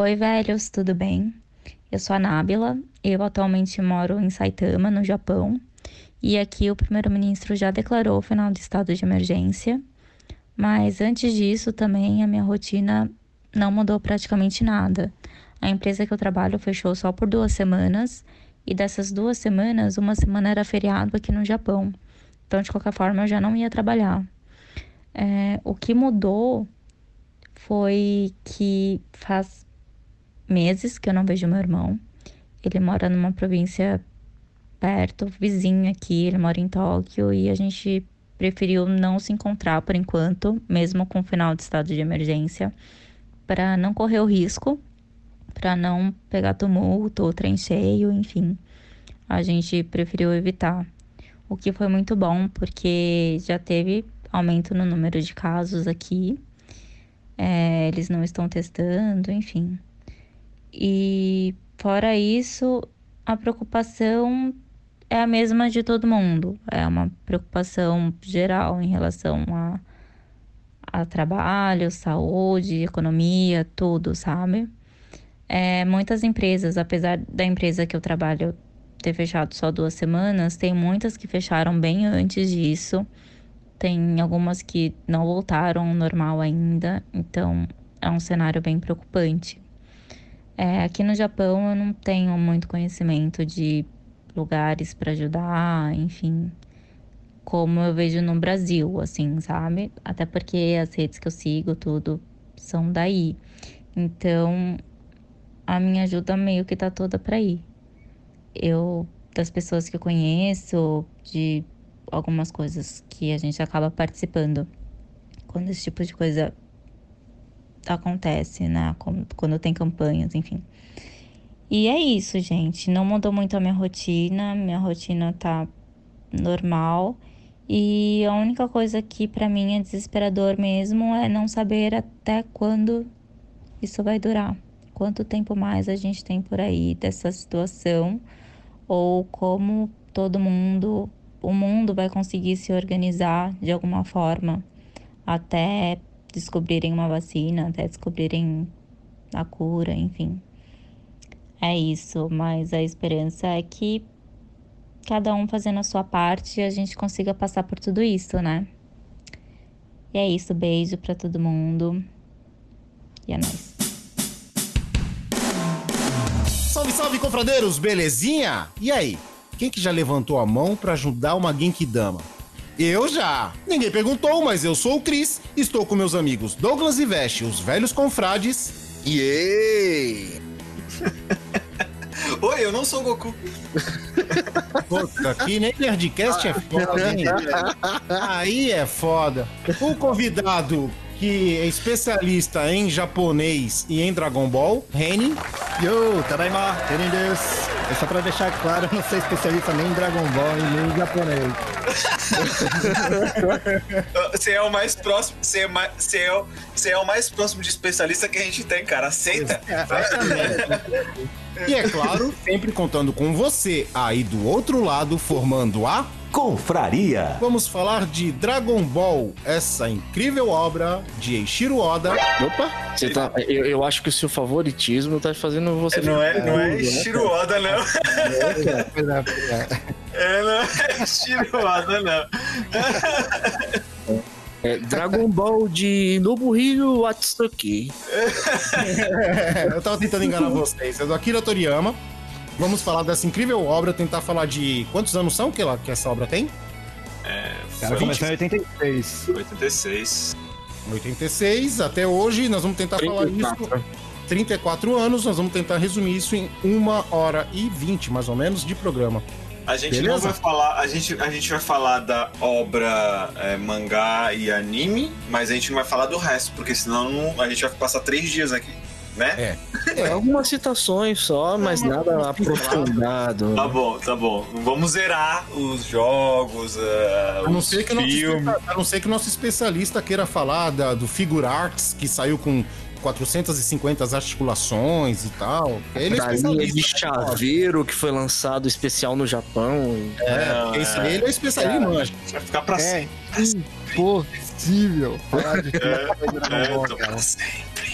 Oi, velhos, tudo bem? Eu sou a Nábila, eu atualmente moro em Saitama, no Japão, e aqui o primeiro-ministro já declarou o final do estado de emergência, mas antes disso também a minha rotina não mudou praticamente nada. A empresa que eu trabalho fechou só por duas semanas, e dessas duas semanas, uma semana era feriado aqui no Japão, então de qualquer forma eu já não ia trabalhar. É, o que mudou foi que faz meses que eu não vejo meu irmão. Ele mora numa província perto, vizinho aqui, ele mora em Tóquio e a gente preferiu não se encontrar por enquanto, mesmo com o final de estado de emergência, para não correr o risco, para não pegar tumulto ou trem cheio, enfim. A gente preferiu evitar. O que foi muito bom, porque já teve aumento no número de casos aqui. É, eles não estão testando, enfim. E fora isso, a preocupação é a mesma de todo mundo. É uma preocupação geral em relação a, a trabalho, saúde, economia, tudo, sabe? É, muitas empresas, apesar da empresa que eu trabalho ter fechado só duas semanas, tem muitas que fecharam bem antes disso. Tem algumas que não voltaram ao normal ainda, então é um cenário bem preocupante. É, aqui no Japão eu não tenho muito conhecimento de lugares para ajudar, enfim, como eu vejo no Brasil, assim, sabe? Até porque as redes que eu sigo, tudo, são daí. Então, a minha ajuda meio que tá toda para ir. Eu, das pessoas que eu conheço, de algumas coisas que a gente acaba participando, quando esse tipo de coisa acontece, né? Quando tem campanhas, enfim. E é isso, gente. Não mudou muito a minha rotina. Minha rotina tá normal. E a única coisa que para mim é desesperador mesmo é não saber até quando isso vai durar. Quanto tempo mais a gente tem por aí dessa situação ou como todo mundo, o mundo vai conseguir se organizar de alguma forma até descobrirem uma vacina, até descobrirem a cura, enfim. É isso, mas a esperança é que cada um fazendo a sua parte a gente consiga passar por tudo isso, né? E é isso, beijo para todo mundo. E é nóis. Salve, salve, confradeiros, belezinha? E aí, quem que já levantou a mão para ajudar uma Genkidama? Eu já. Ninguém perguntou, mas eu sou o Cris. Estou com meus amigos Douglas e Veste, os velhos confrades. Yay! Oi, eu não sou o Goku. Puta, aqui nem Nerdcast é foda, hein? Aí é foda. O convidado que é especialista em japonês e em Dragon Ball, Reni. Yo, tadaima, Reni desu. É só pra deixar claro, eu não sou especialista nem em Dragon Ball e nem em japonês. você é o mais próximo, você é, mais, você, é, você é o mais próximo de especialista que a gente tem, cara. Aceita. Exatamente. e é claro, sempre contando com você aí do outro lado, formando a Confraria. Vamos falar de Dragon Ball, essa incrível obra de Eiichiro Oda. Opa, você tá, eu, eu acho que o seu favoritismo tá fazendo você. Não é, não é Eiichiro Oda, não. É, não é Eiichiro Oda, não. É Dragon Ball de Nobuhiro Watsuki. eu tava tentando enganar vocês. É do Akira Toriyama. Vamos falar dessa incrível obra, tentar falar de quantos anos são que, ela, que essa obra tem? É, Cara, foi começou em 86. 86. 86 até hoje, nós vamos tentar falar isso. 34 anos, nós vamos tentar resumir isso em uma hora e 20, mais ou menos, de programa. A gente não Beleza? vai falar, a gente, a gente vai falar da obra é, mangá e anime, mas a gente não vai falar do resto, porque senão não- a gente vai passar três dias aqui, né? É. É, algumas citações só, mas nada aprofundado. Tá bom, tá bom. Vamos zerar os jogos, uh, A não, os ser que o nosso filmes. a não ser que o nosso especialista queira falar da- do Figure Arts, que saiu com 450 articulações e tal. Ele é Da linha de especialista. né? chaveiro que foi lançado especial no Japão. É, esse é. aí ele é especialista, manja. Vai ficar pra É sempre. impossível falar de É, cara. pra sempre.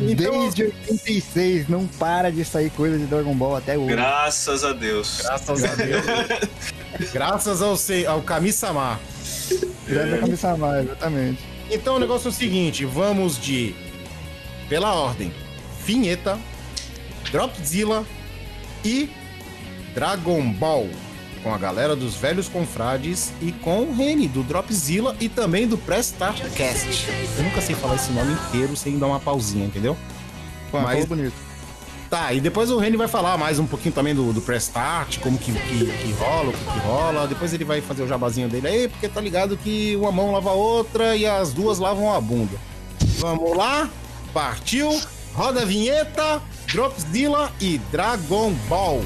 Então- Desde 86 não para de sair coisa de Dragon Ball até hoje. Graças a Deus. Graças a Deus. Graças ao, ao Kami-sama. Grande cabeça mais, exatamente. Então o negócio é o seguinte, vamos de pela ordem: Vinheta, Dropzilla e Dragon Ball. Com a galera dos velhos confrades e com o Reni do Dropzilla e também do Press Start Cast. Eu nunca sei falar esse nome inteiro sem dar uma pausinha, entendeu? Pô, Mas- falou bonito. Tá, e depois o Reni vai falar mais um pouquinho também do, do Press Start, como que, que, que rola, o que, que rola. Depois ele vai fazer o jabazinho dele aí, porque tá ligado que uma mão lava a outra e as duas lavam a bunda. Vamos lá? Partiu, roda a vinheta, Dropzilla e Dragon Ball.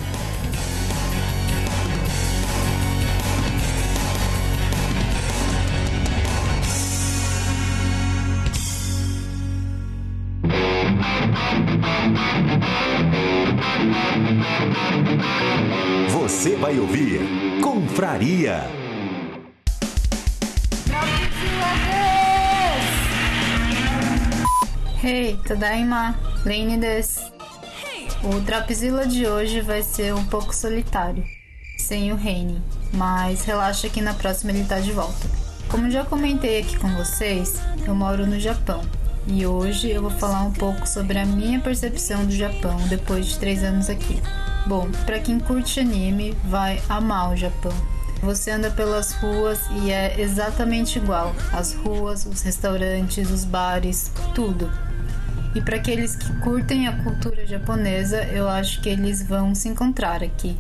Você vai ouvir Confraria. Hey, Tadaima, Lane des. O Dropzilla de hoje vai ser um pouco solitário, sem o Reine, mas relaxa que na próxima ele tá de volta. Como já comentei aqui com vocês, eu moro no Japão e hoje eu vou falar um pouco sobre a minha percepção do Japão depois de três anos aqui. Bom, pra quem curte anime, vai amar o Japão. Você anda pelas ruas e é exatamente igual. As ruas, os restaurantes, os bares, tudo. E para aqueles que curtem a cultura japonesa, eu acho que eles vão se encontrar aqui.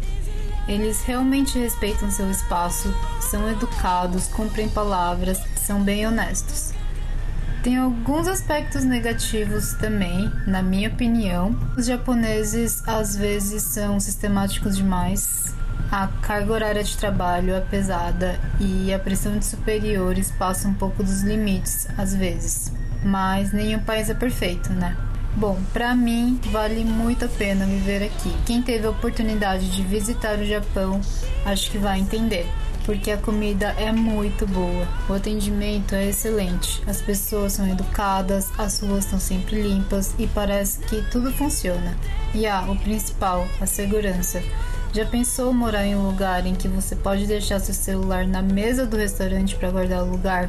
Eles realmente respeitam seu espaço, são educados, cumprem palavras, são bem honestos. Tem alguns aspectos negativos também, na minha opinião. Os japoneses às vezes são sistemáticos demais. A carga horária de trabalho é pesada e a pressão de superiores passa um pouco dos limites às vezes. Mas nenhum país é perfeito, né? Bom, pra mim vale muito a pena viver aqui. Quem teve a oportunidade de visitar o Japão, acho que vai entender porque a comida é muito boa. O atendimento é excelente. As pessoas são educadas, as ruas estão sempre limpas e parece que tudo funciona. E ah, o principal, a segurança. Já pensou morar em um lugar em que você pode deixar seu celular na mesa do restaurante para guardar o lugar?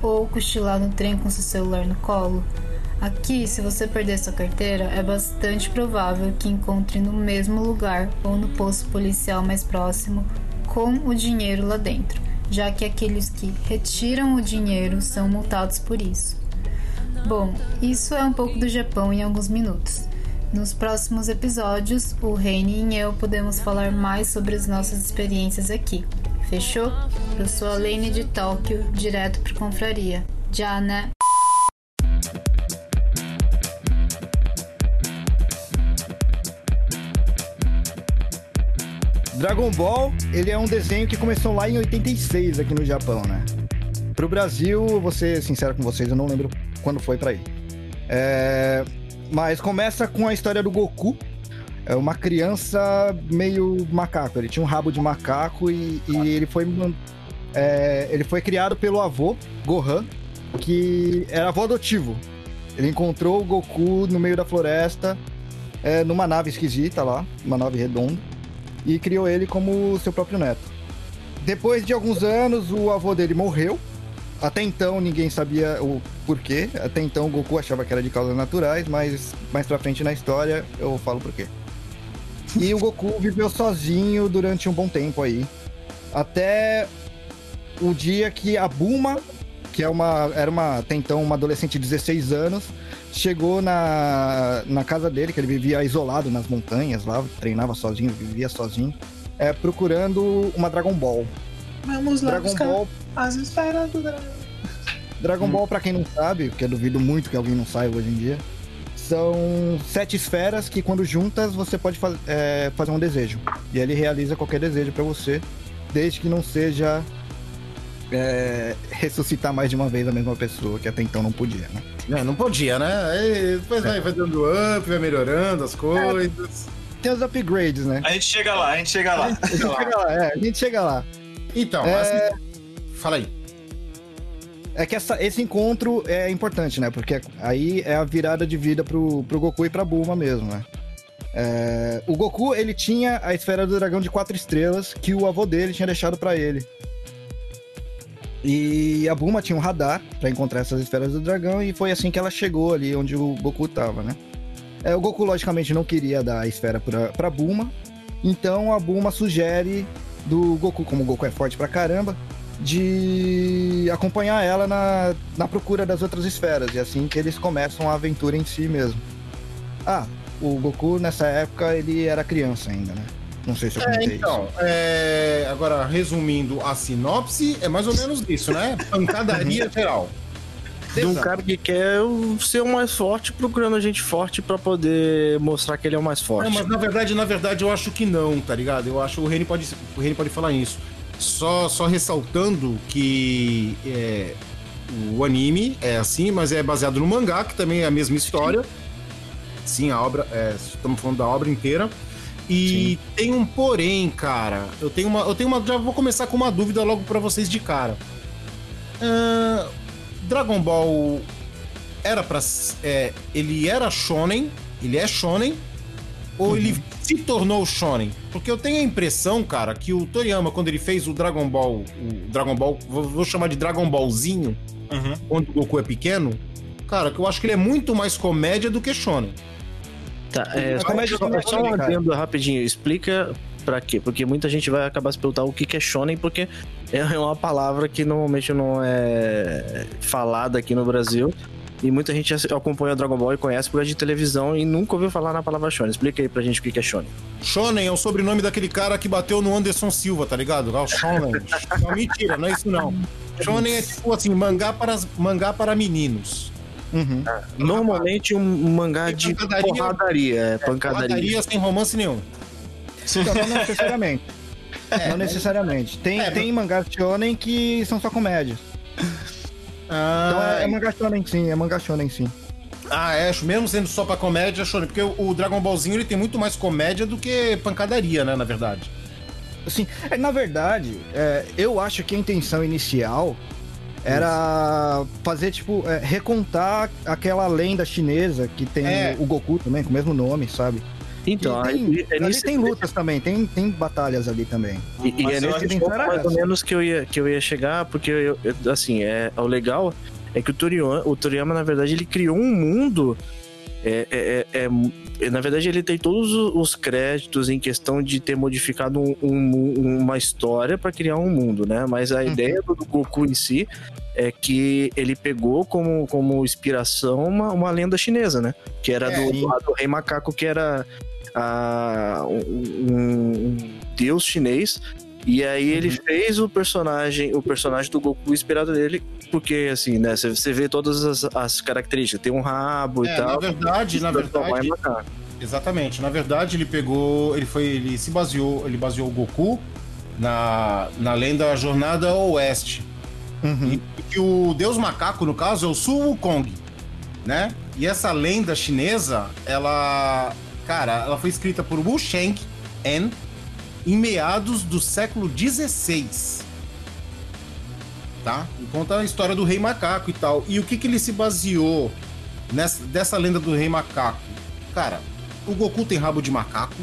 Ou cochilar no trem com seu celular no colo? Aqui, se você perder sua carteira, é bastante provável que encontre no mesmo lugar ou no posto policial mais próximo com o dinheiro lá dentro, já que aqueles que retiram o dinheiro são multados por isso. Bom, isso é um pouco do Japão em alguns minutos. Nos próximos episódios, o Reine e eu podemos falar mais sobre as nossas experiências aqui. Fechou? Eu sou a Lene de Tóquio, direto pro Confraria. Já, né? Dragon Ball, ele é um desenho que começou lá em 86 aqui no Japão, né? Pro Brasil, vou ser sincero com vocês, eu não lembro quando foi pra ir. É... Mas começa com a história do Goku. É uma criança meio macaco. Ele tinha um rabo de macaco e, e ele foi é, ele foi criado pelo avô Gohan, que era avô adotivo. Ele encontrou o Goku no meio da floresta, é, numa nave esquisita lá, uma nave redonda e criou ele como seu próprio neto. Depois de alguns anos, o avô dele morreu até então ninguém sabia o porquê. Até então o Goku achava que era de causas naturais, mas mais pra frente na história eu falo porquê. E o Goku viveu sozinho durante um bom tempo aí. Até o dia que a Buma, que é uma, era uma, até então uma adolescente de 16 anos, chegou na, na casa dele, que ele vivia isolado nas montanhas lá, treinava sozinho, vivia sozinho, é, procurando uma Dragon Ball. Vamos lá Dragon Ball, as esferas do dragão. Dragon Ball, pra quem não sabe, porque eu duvido muito que alguém não saiba hoje em dia, são sete esferas que quando juntas você pode faz, é, fazer um desejo. E ele realiza qualquer desejo pra você, desde que não seja é, ressuscitar mais de uma vez a mesma pessoa, que até então não podia, né? É, não podia, né? Aí depois vai, vai dando up, vai melhorando as coisas. Tem os upgrades, né? A gente chega lá, a gente chega lá. A gente chega lá, é, a gente chega lá. Então, É. assim, fala aí. É que essa- esse encontro é importante, né? Porque aí é a virada de vida pro, pro Goku e pra Bulma mesmo, né? É, o Goku, ele tinha a esfera do dragão de quatro estrelas que o avô dele tinha deixado pra ele. E a Bulma tinha um radar pra encontrar essas esferas do dragão e foi assim que ela chegou ali onde o Goku tava, né? É, o Goku, logicamente, não queria dar a esfera pra, pra Bulma, então a Bulma sugere do Goku, como o Goku é forte pra caramba, de acompanhar ela na, na procura das outras esferas. E assim que eles começam a aventura em si mesmo. Ah, o Goku nessa época ele era criança ainda, né? Não sei se eu É, comentei então, isso. é, agora, resumindo a sinopse, é mais ou menos isso, né? Pancadaria geral. De um cara que quer ser o mais forte, procurando gente forte pra poder mostrar que ele é o mais forte. Não, mas na verdade, na verdade, eu acho que não, tá ligado? Eu acho que o Reni pode, o Reni pode falar isso. Só, só ressaltando que é, o anime é assim, mas é baseado no mangá, que também é a mesma história. Sim, a obra. é, estamos falando da obra inteira. E tem um porém, cara. Eu tenho uma. Eu tenho uma. Já vou começar com uma dúvida logo pra vocês de cara. Ahn, Dragon Ball era pra. s- É, ele era shonen. Ele é shonen. Ou ele se tornou shonen? Porque eu tenho a impressão, cara, que o Toriyama, quando ele fez o Dragon Ball. O Dragon Ball. Vou, vou chamar de Dragon Ballzinho. Uhum. Quando o Goku é pequeno. Cara, que eu acho que ele é muito mais comédia do que shonen. Tá, é, A só, só- um adendo rapidinho. Explica pra quê? Porque muita gente vai acabar se perguntando o que é shonen, porque é uma palavra que normalmente não é falada aqui no Brasil. E muita gente acompanha o Dragon Ball e conhece por causa de televisão e nunca ouviu falar na palavra shonen. Explica aí pra gente o que que é shonen. Shonen é o sobrenome daquele cara que bateu no Anderson Silva, tá ligado? Ah, o Shonen. não, mentira, não é isso não. Shonen é tipo assim, mangá para, mangá para meninos. Uhum. Normalmente um mangá de pancadaria. porradaria. É, pancadaria. Pancadaria sem romance nenhum. Então, não necessariamente. não necessariamente. Tem, É, tem mangás shonen que são só comédias. Então Ah, é, é mangá shonen sim, é mangá shonen sim. ah, é, mesmo sendo só pra comédia, Shonen. Porque o, Dragon Ballzinho ele tem muito mais comédia do que pancadaria, né, na verdade. Assim, é, na verdade, é, eu acho que a intenção inicial era fazer, tipo, é, recontar aquela lenda chinesa que tem É. o Goku também, com o mesmo nome, sabe? Então, e tem, é ali nesse- tem lutas também, tem, tem batalhas ali também. E, e é eu nesse acho que ponto mais ou menos que eu ia, que eu ia chegar, porque eu, eu- assim, é, o legal é que o Toriyama, o Toriyama, na verdade, ele criou um mundo. É, é- é- é- na verdade, ele tem todos os- os créditos em questão de ter modificado um- um- uma história para criar um mundo, né? Mas a Uhum. ideia do Goku em si é que ele pegou como, como inspiração uma, uma lenda chinesa, né? Que era É, do, e- do Rei Macaco, que era a, um, um deus chinês. E aí ele fez o personagem, o personagem do Goku inspirado nele, porque assim, né, você- vê todas as, as características, tem um rabo e É, na tal. verdade, na transforma verdade, em macaco. Exatamente. Na verdade, ele pegou. Ele foi. Ele se baseou. Ele baseou o Goku na, na lenda Jornada ao Oeste. Uhum. E que o Deus Macaco, no caso, é o Su Wukong, né? E essa lenda chinesa, ela. Cara, ela foi escrita por Wu Sheng En em meados do século XVI. Tá? E conta a história do Rei Macaco e tal. E o que, que ele se baseou nessa, dessa lenda do Rei Macaco? Cara, o Goku tem rabo de macaco,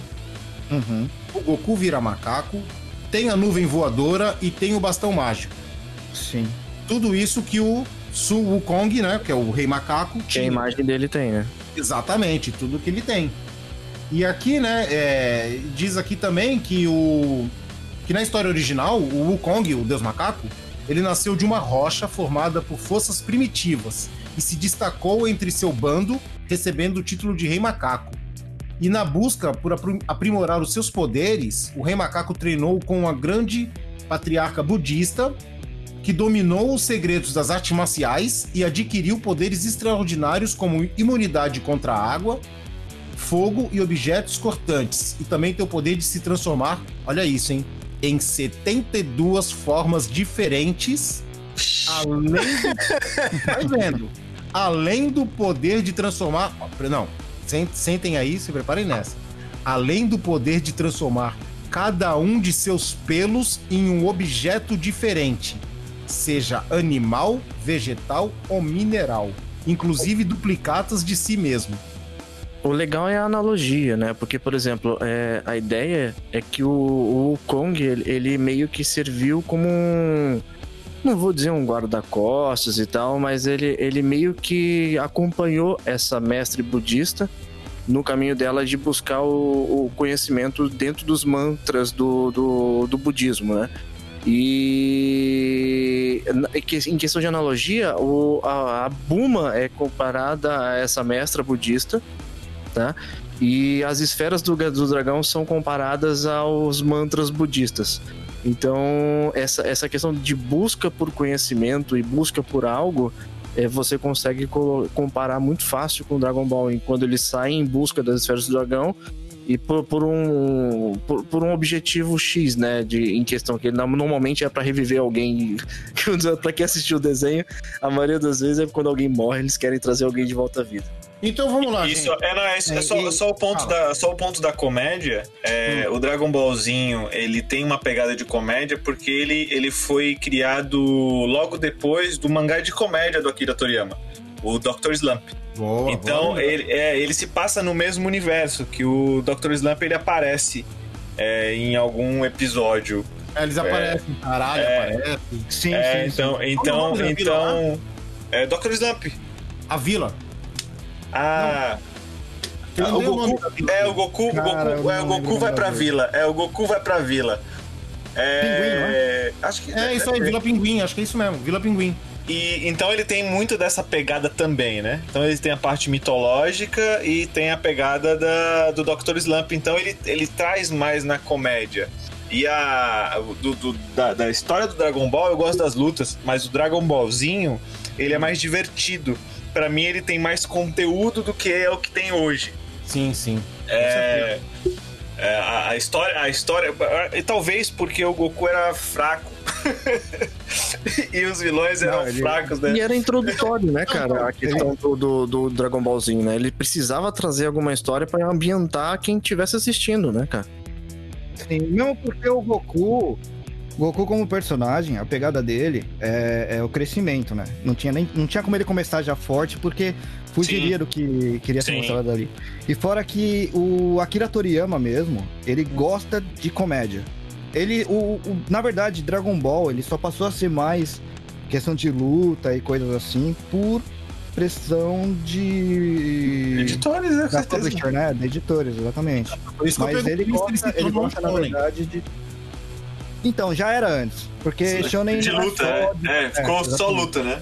Uhum. o Goku vira macaco, tem a nuvem voadora e tem o bastão mágico. Sim. tudo isso que o Su Wukong, né? Que é o rei macaco, Que a imagem dele tem, né? Exatamente, tudo que ele tem. E aqui, né, é, diz aqui também que o. que na história original, o Wukong, o deus macaco, ele nasceu de uma rocha formada por forças primitivas e se destacou entre seu bando, recebendo o título de Rei Macaco. E na busca por aprim- aprimorar os seus poderes, o Rei Macaco treinou com a grande patriarca budista, que dominou os segredos das artes marciais e adquiriu poderes extraordinários como imunidade contra a água, fogo e objetos cortantes. E também tem o poder de se transformar, olha isso, hein? Em 72 formas diferentes, além do... Vai vendo. Além do poder de transformar... Não, sen- sentem aí, se preparem nessa. Além do poder de transformar cada um de seus pelos em um objeto diferente, seja animal, vegetal ou mineral, inclusive duplicatas de si mesmo. O legal é a analogia, né? Porque, por exemplo, é, a ideia é que o, o Kong, ele, ele meio que serviu como um. Não vou dizer um guarda-costas e tal, mas ele, ele meio que acompanhou essa mestre budista no caminho dela de buscar o, o conhecimento dentro dos mantras do, do, do budismo, né? E em questão de analogia, o, a, a Buma é comparada a essa mestra budista, tá? E as esferas do, do dragão são comparadas aos mantras budistas. Então, essa, essa questão de busca por conhecimento e busca por algo, é, você consegue co- comparar muito fácil com Dragon Ball, em quando ele sai em busca das esferas do dragão e por, por um por, por um objetivo X, né, de em questão que ele normalmente é pra reviver alguém. Pra quem assistiu o desenho, a maioria das vezes é quando alguém morre, eles querem trazer alguém de volta à vida. Então vamos lá, Isso, gente. é, não, é, é É, só, e- só o ponto fala. da, só o ponto da comédia. É, O Dragon Ballzinho, ele tem uma pegada de comédia porque ele, ele foi criado logo depois do mangá de comédia do Akira Toriyama, o Dr. Slump. Boa, Então, boa. ele, é, ele se passa no mesmo universo, que o Dr. Slump ele aparece é, em algum episódio. É, eles aparecem, caralho, É. aparecem. Sim, É, sim, sim. então, então, da vila então. É Dr. Slump. A vila. Ah. Ah, não o Goku, é, o Goku, Cara, o Goku, é, não o Goku vai pra vila. É, o Goku vai pra vila. É, Pinguim, Acho que É isso aí, Vila Pinguim, acho que é isso mesmo, Vila Pinguim. E então ele tem muito dessa pegada também, né? Então ele tem a parte mitológica e tem a pegada da, do Dr. Slump. Então ele, ele traz mais na comédia. E a do, do- da, da história do Dragon Ball, eu gosto das lutas, mas o Dragon Ballzinho, ele é mais divertido. Pra mim, ele tem mais conteúdo do que é o que tem hoje. Sim, sim. É, é, a, a história, a história, e talvez porque o Goku era fraco e os vilões eram Não, ele- fracos, né? E era introdutório, né, cara? A questão do, do, do Dragon Ballzinho, né? Ele precisava trazer alguma história pra ambientar quem estivesse assistindo, né, cara? Sim, mesmo porque o Goku, Goku como personagem, a pegada dele é, é o crescimento, né? Não tinha, nem, não tinha como ele começar já forte, porque fugiria Sim. do que queria ser Sim. mostrado ali. E fora que o Akira Toriyama mesmo, ele gosta de comédia. Ele, o, o- na verdade, Dragon Ball, ele só passou a ser mais questão de luta e coisas assim por pressão de... Editores, né? Da certeza. publisher, né? De editores, exatamente. Por isso que eu Mas ele gosta, ele gosta na shonen. verdade, de... Então, já era antes. Porque Shonen... De não é luta, só é. de- É, ficou só exatamente. luta, né?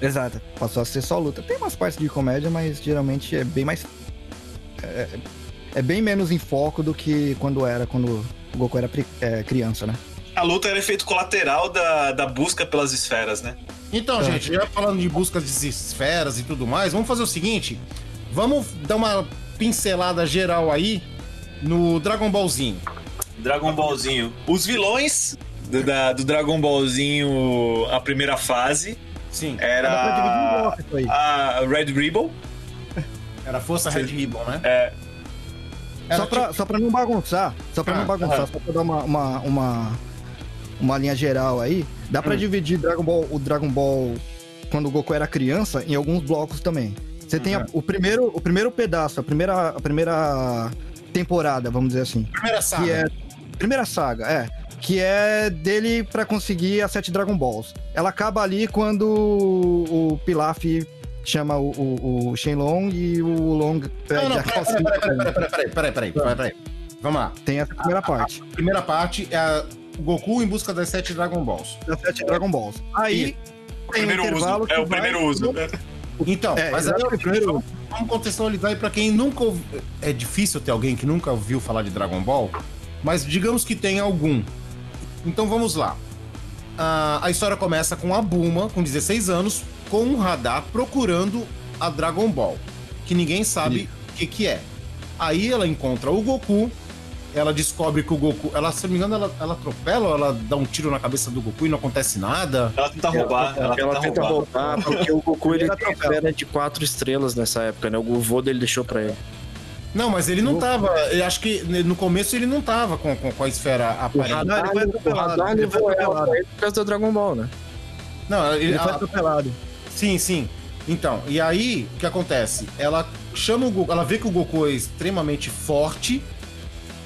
Exato. Passou a ser só luta. Tem umas partes de comédia, mas geralmente é bem mais... É, é bem menos em foco do que quando era, quando o Goku era pri- é, criança, né? A luta era efeito colateral da, da busca pelas esferas, né? Então, Tá. gente, já falando de busca de esferas e tudo mais, vamos fazer o seguinte: vamos dar uma pincelada geral aí no Dragon Ballzinho. Dragon Ballzinho. Os vilões do, da- do Dragon Ballzinho, a primeira fase, Sim. Dá pra dividir em era bloco isso aí. a Red Ribbon. Era Força Red Ribbon, né? É, Só pra, só pra não bagunçar, só pra Ah, não bagunçar, aham. só pra dar uma, uma, uma, uma linha geral aí, dá Hum. pra dividir Dragon Ball, o Dragon Ball quando o Goku era criança em alguns blocos também. Você tem a- Uhum. o, primeiro, o primeiro pedaço, a primeira, a primeira temporada, vamos dizer assim, Primeira saga. que é primeira saga, é, que é dele pra conseguir as sete Dragon Balls. Ela acaba ali quando o, o Pilaf chama o, o, o Shenlong e o Long pede Não, não, a peraí, calcinha peraí, peraí, peraí, peraí, peraí, peraí, peraí, peraí. Vamos lá. Tem essa primeira parte. A primeira parte é a Goku em busca das sete Dragon Balls. Das sete Dragon Balls. Aí O tem um primeiro uso. É o vai- primeiro uso. Então, É, mas aí exatamente, primeiro- vamos, vamos contextualizar aí pra quem nunca ouviu. É difícil ter alguém que nunca ouviu falar de Dragon Ball, mas digamos que tem algum. Então vamos lá. Ah, a história começa com a Buma, com 16 anos, com um radar procurando a Dragon Ball, que ninguém sabe o que, que é. Aí ela encontra o Goku, ela descobre que o Goku. Ela, se não me engano, ela, ela atropela ou ela dá um tiro na cabeça do Goku e não acontece nada. Ela tenta roubar. Ela, Ela tenta tenta roubar. roubar, porque o Goku ele Ele esfera de quatro estrelas nessa época, né? O vô dele deixou pra ele. Não, mas ele não tava. Eu acho que no começo ele não tava com, com, com a esfera aparente. Não, ele foi o atropelado. Ele foi atropelado. por causa do Dragon Ball, né? Não, ele, Ele foi atropelado. sim, sim. Então, e aí, o que acontece? Ela chama o Goku, ela vê que o Goku é extremamente forte,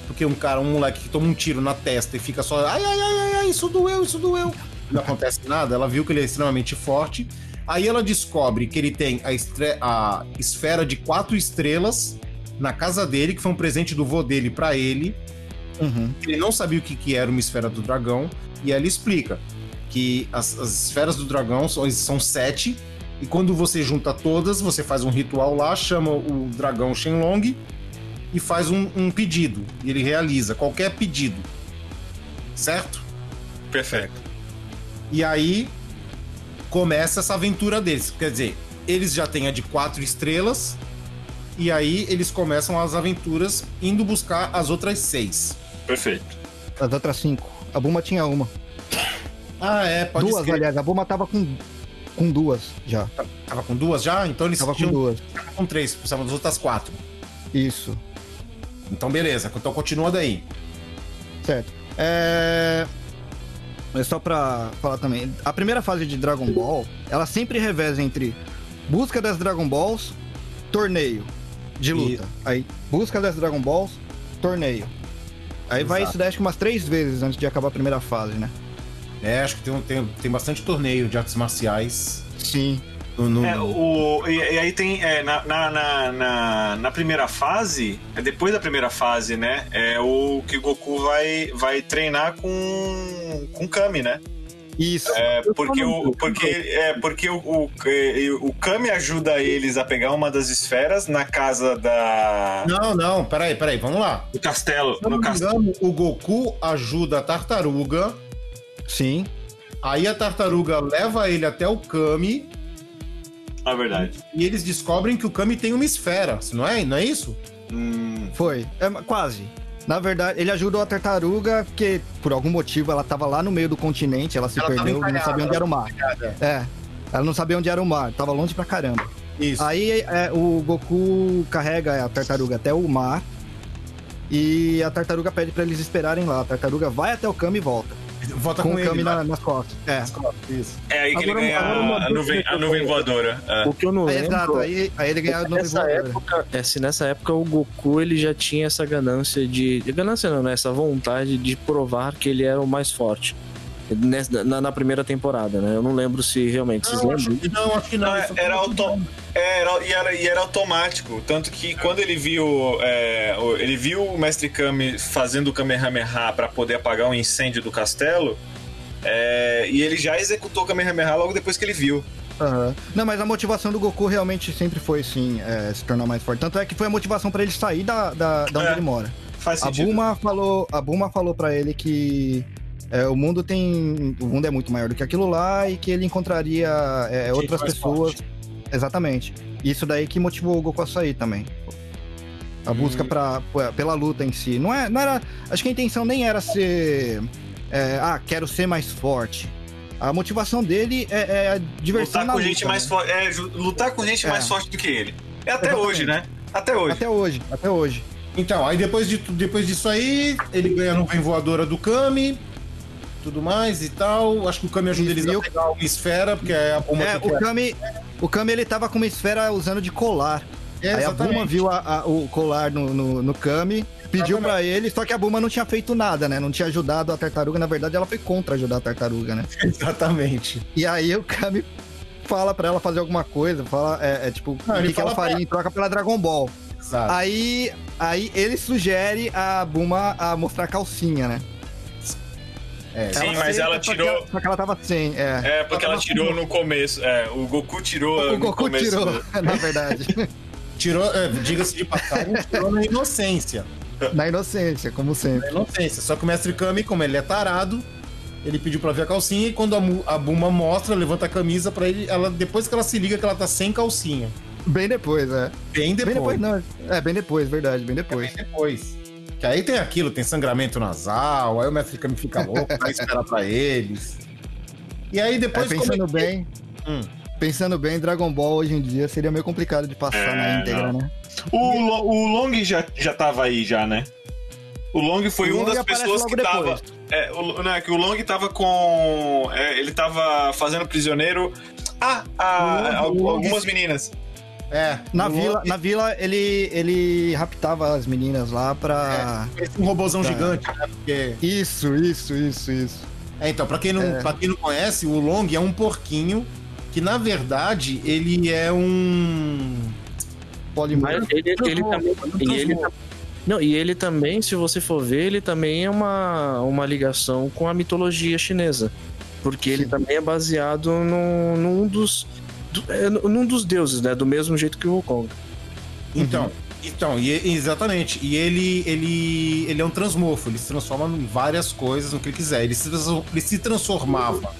porque um cara, um moleque que toma um tiro na testa e fica só, ai, ai, ai, ai, ai, isso doeu, isso doeu. Não acontece nada, ela viu que ele é extremamente forte. Aí ela descobre que ele tem a, a esfera de quatro estrelas na casa dele, que foi um presente do vô dele pra ele. Uhum. Ele não sabia o que, que era uma esfera do dragão, e ela explica que as, as esferas do dragão são, são sete, e quando você junta todas, você faz um ritual lá, chama o dragão Shenlong e faz um, um pedido. E ele realiza qualquer pedido. Certo? Perfeito. E aí começa essa aventura deles. Quer dizer, eles já têm a de quatro estrelas, e aí eles começam as aventuras indo buscar as outras seis. Perfeito. As outras cinco. A Buma tinha uma. Ah, é, pode duas, ser. aliás. A Buma tava com, com duas já. Tava com duas já? Então eles Tava com tinham duas. com três, precisavam das outras quatro. Isso. Então beleza, então continua daí. Certo. É... é só pra falar também. A primeira fase de Dragon Ball, ela sempre reveza entre busca das Dragon Balls, torneio de luta. Aí, busca das Dragon Balls, torneio. Aí vai Exato. isso daí acho que umas três vezes antes de acabar a primeira fase, né? É, acho que tem, um- tem, tem bastante torneio de artes marciais. Sim. No, no- É, o, e, e aí tem. é, na, na, na, na- na primeira fase, é depois da primeira fase, né? É o que o Goku vai, vai treinar com, com Kami, né? Isso. É, porque o, porque, é, porque o, o, o Kami ajuda eles a pegar uma das esferas na casa da. Não, não, peraí, peraí, vamos lá. do castelo. No castelo. engano, o Goku ajuda a tartaruga, Sim. aí a tartaruga leva ele até o Kami É verdade. e eles descobrem que o Kami tem uma esfera, não é? Não é isso? Hum, Foi. É, quase. Na verdade, ele ajudou a tartaruga porque, por algum motivo, ela tava lá no meio do continente, ela se Ela perdeu, não sabia onde era o mar. É. Ela não sabia onde era o mar, tava longe pra caramba. Isso. Aí é, o Goku carrega a tartaruga até o mar e a tartaruga pede pra eles esperarem lá. A tartaruga vai até o Kami e volta. Volta com com, o ele. Kami na- nas costas. É. Isso. é aí que Agora- ele ganha a nuvem, a nuvem voadora. É. O que eu não É, lembro... exato, aí, aí ele ganha a nuvem Nessa voadora. época, é, se nessa época o Goku ele já tinha essa ganância de. Ganância não, né? Essa vontade de provar que ele era o mais forte. Nessa- Na, na primeira temporada, né? Eu não lembro se realmente. Vocês Não, acho lembram? que não, acho que não. Não, Isso era auto... É, era, e, era, e era automático. Tanto que quando ele viu. é, o- ele viu o Mestre Kami fazendo o Kamehameha pra poder apagar um incêndio do castelo. é, e ele já executou o Kamehameha logo depois que ele viu. Aham. Não, mas a motivação do Goku realmente sempre foi, sim, é, se tornar mais forte. Tanto é que foi a motivação pra ele sair da, da, da onde É. ele mora. Faz A sentido. Buma falou, a Buma falou para ele que é, o mundo tem, o mundo é muito maior do que aquilo lá e que ele encontraria é, outras mais pessoas. Exatamente. Isso daí que motivou o Goku a sair também. A busca Hum. pra, pela luta em si. Não, é, não era. Acho que a intenção nem era ser. é, ah, quero ser mais forte. A motivação dele é, é a diversão Lutar na com luta, gente mais né? forte. É, lutar com gente É. mais forte do que ele. É até Exatamente. hoje, né? Até hoje. Até hoje, até hoje. Então, aí depois, de, depois disso aí, ele ganha a nuvem voadora do Kami, tudo mais e tal. Acho que o Kami ajuda eles viu- a pegar uma esfera, porque é a bomba É, que o. Kami, o Kami ele tava com uma esfera usando de colar. É, Aí a. Buma viu a- a- o colar no, no, no Kami, Pediu pra ele, só que a Buma não tinha feito nada, né? Não tinha ajudado a tartaruga. Na verdade, ela foi contra ajudar a tartaruga, né? Exatamente. E aí o Kami fala pra ela fazer alguma coisa, fala, é, é tipo, o que, que ela faria em troca pela Dragon Ball. Exato. Aí, aí ele sugere a Buma a mostrar calcinha, né? É, Sim, mas ela só que tirou- ela- Só que ela tava sem, é. É, porque ela tirou no começo. É, o Goku tirou O Goku começo. tirou, do- na verdade. tirou, é, diga-se de passagem, tirou na inocência. na inocência, como sempre. Na inocência. Só que o mestre Kami, como ele é tarado, ele pediu pra ver a calcinha e quando a, a Buma mostra, levanta a camisa pra ele, ela depois que ela se liga que ela tá sem calcinha. Bem depois, é. Bem depois. Bem depois, não. É, bem depois, verdade, bem depois. Bem depois. Que aí tem aquilo, tem sangramento nasal, aí o mestre Kami fica louco, vai esperar pra eles. E aí É, depois pensando como- bem, Hum. pensando bem, Dragon Ball hoje em dia seria meio complicado de passar É, na íntegra, não. né? O, Lo- o Long já, já tava aí, já, né? O Long foi O Long das aparece pessoas que tava. depois. É, o, não, é que o Long tava com. é, ele tava fazendo prisioneiro. Ah, a- Long- algumas meninas. É, Na vila, na vila ele, ele raptava as meninas lá pra. Esse um robôzão Tá. gigante, né? Porque... Isso, isso, isso, isso. É, então, pra quem, não, É. pra quem não conhece, o Long é um porquinho que, na verdade, ele é um... Polimorfo. Ele, ele também. E ele, não, e ele também, se você for ver, ele também é uma, uma ligação com a mitologia chinesa. Porque ele Sim. também é baseado num, num dos. Do- é, num dos deuses, né? Do mesmo jeito que o Wukong. Então, então e, exatamente. E ele, ele, ele é um transmorfo, ele se transforma em várias coisas no que ele quiser. Ele se, ele se transformava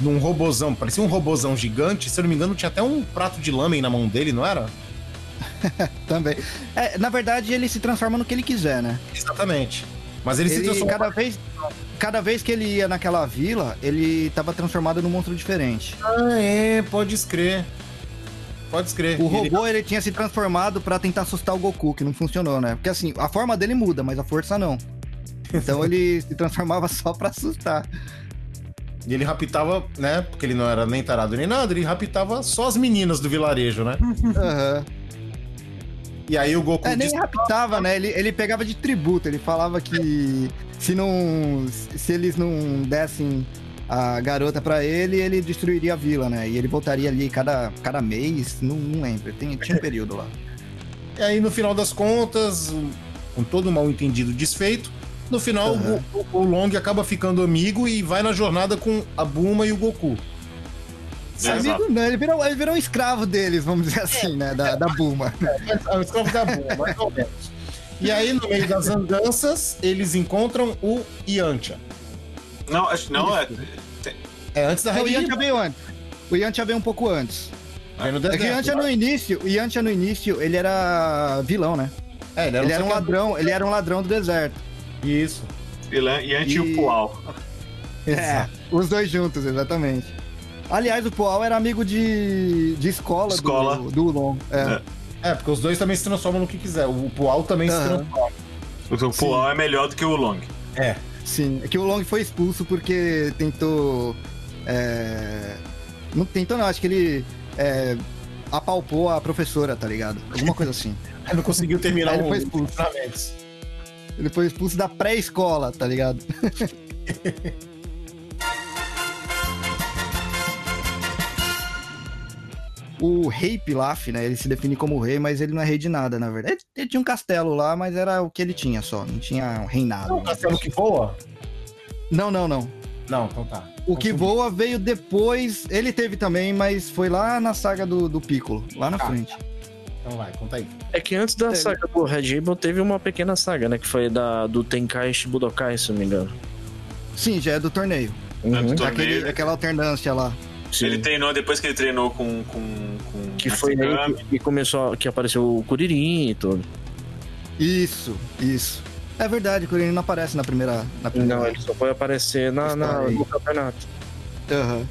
num robozão, parecia um robozão gigante. Se eu não me engano, tinha até um prato de lâmen na mão dele, não era? Também. É, na verdade, ele se transforma no que ele quiser, né? Exatamente. Mas ele, se Ele, transforma. cada vez, cada vez que ele ia naquela vila, ele tava transformado num monstro diferente. Ah, é, pode escrever. Pode escrever. O robô, ele tinha se transformado pra tentar assustar o Goku, que não funcionou, né? Porque assim, a forma dele muda, mas a força não. Então ele se transformava só pra assustar. E ele raptava, né? Porque ele não era nem tarado nem nada, ele raptava só as meninas do vilarejo, né? Aham. E aí o Goku É, nem raptava, né? Ele, ele pegava de tributo. Ele falava que se não. Se eles não dessem a garota pra ele, ele destruiria a vila, né? E ele voltaria ali cada, cada mês, não, não lembro. Tem, tinha um período lá. E aí, no final das contas, com todo o mal entendido desfeito, no final o, o- o Long acaba ficando amigo e vai na jornada com a Buma e o Goku. Amigo, não, ele virou, ele virou um escravo deles, vamos dizer assim, né? Da, da Buma. É o escravo da Buma, mais ou menos. E aí, no meio das andanças, eles encontram o Yantia. Não, acho não, é. É antes da Não, o Yantia veio antes. O Yantia veio um pouco antes. No É que o Yantia no início, o Yantia no início, ele era vilão, né? É, ele era, Ele era um ladrão, ele era um ladrão do deserto. Isso. E anti E- o Pual. É, os dois juntos, exatamente. Aliás, o Poal era amigo de, de escola, Escola. do, do Long. É. É, porque os dois também se transformam no que quiser. O Pual também se Aham. transforma. O Pual é melhor do que o Long. É. Sim, é que o Long foi expulso porque tentou. é, Não tentou, não, acho que ele é, apalpou a professora, tá ligado? Alguma coisa assim. Ele não conseguiu terminar o- foi os expulso. treinamentos. Ele foi expulso da pré-escola, tá ligado? o rei Pilaf, né? Ele se define como rei, mas ele não é rei de nada, na verdade. Ele, ele tinha um castelo lá, mas era o que ele tinha só. Não tinha um reinado. Não, o castelo que voa? Não, não, não. Não, então tá. O que voa veio depois. Ele teve também, mas foi lá na saga do, do Piccolo, lá na Ah. frente. Então vai, conta aí. É que antes da É. saga do Red Ribbon teve uma pequena saga, né? Que foi da, do Tenkai Shibudokai, se não me engano. Sim, já é do torneio. É do Uhum. torneio. Aquele, aquela alternância lá. Sim. Ele treinou depois que ele treinou com. com, com Que foi aí que, que começou, que apareceu o Kuririn e tudo. Isso, isso. É verdade, o Corinthians não aparece na primeira. Na primeira... Não, ele só foi aparecer na, na- no campeonato. Aham.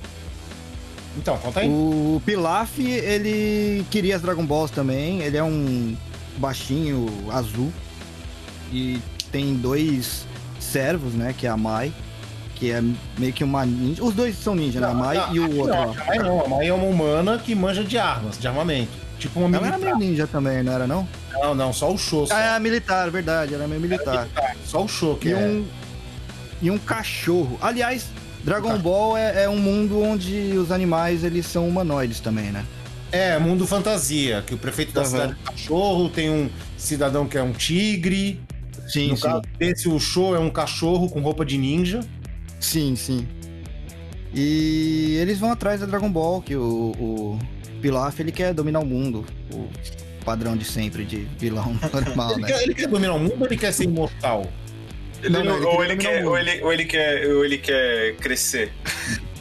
Então, conta aí. O Pilaf, ele queria as Dragon Balls também. Ele é um baixinho azul. E tem dois servos, né? Que é a Mai. Que é meio que uma ninja. Os dois são ninja, né? A Mai Não, e o outro Não, a Mai não. A Mai é uma humana que manja de armas, de armamento. Tipo uma Ela militar. era meio ninja também, não era não? Não, não, só o show. Só, Ah, é militar, verdade, era meio militar. só o show que E é. um, e um cachorro. Aliás, Dragon Ball é, é um mundo onde os animais eles são humanoides também, né? É, mundo fantasia, que o prefeito da cidade é um cachorro, tem um cidadão que é um tigre. Sim, no caso desse, o show é um cachorro com roupa de ninja. Sim, sim. E eles vão atrás da Dragon Ball, que o, o Pilaf ele quer dominar o mundo. O padrão de sempre de vilão normal, Ele, né? quer, ele quer dominar o mundo ou ele quer ser imortal? Ele Não, não, ele ou, ele quer, o ou, ele, ou, ele quer, ou ele quer crescer.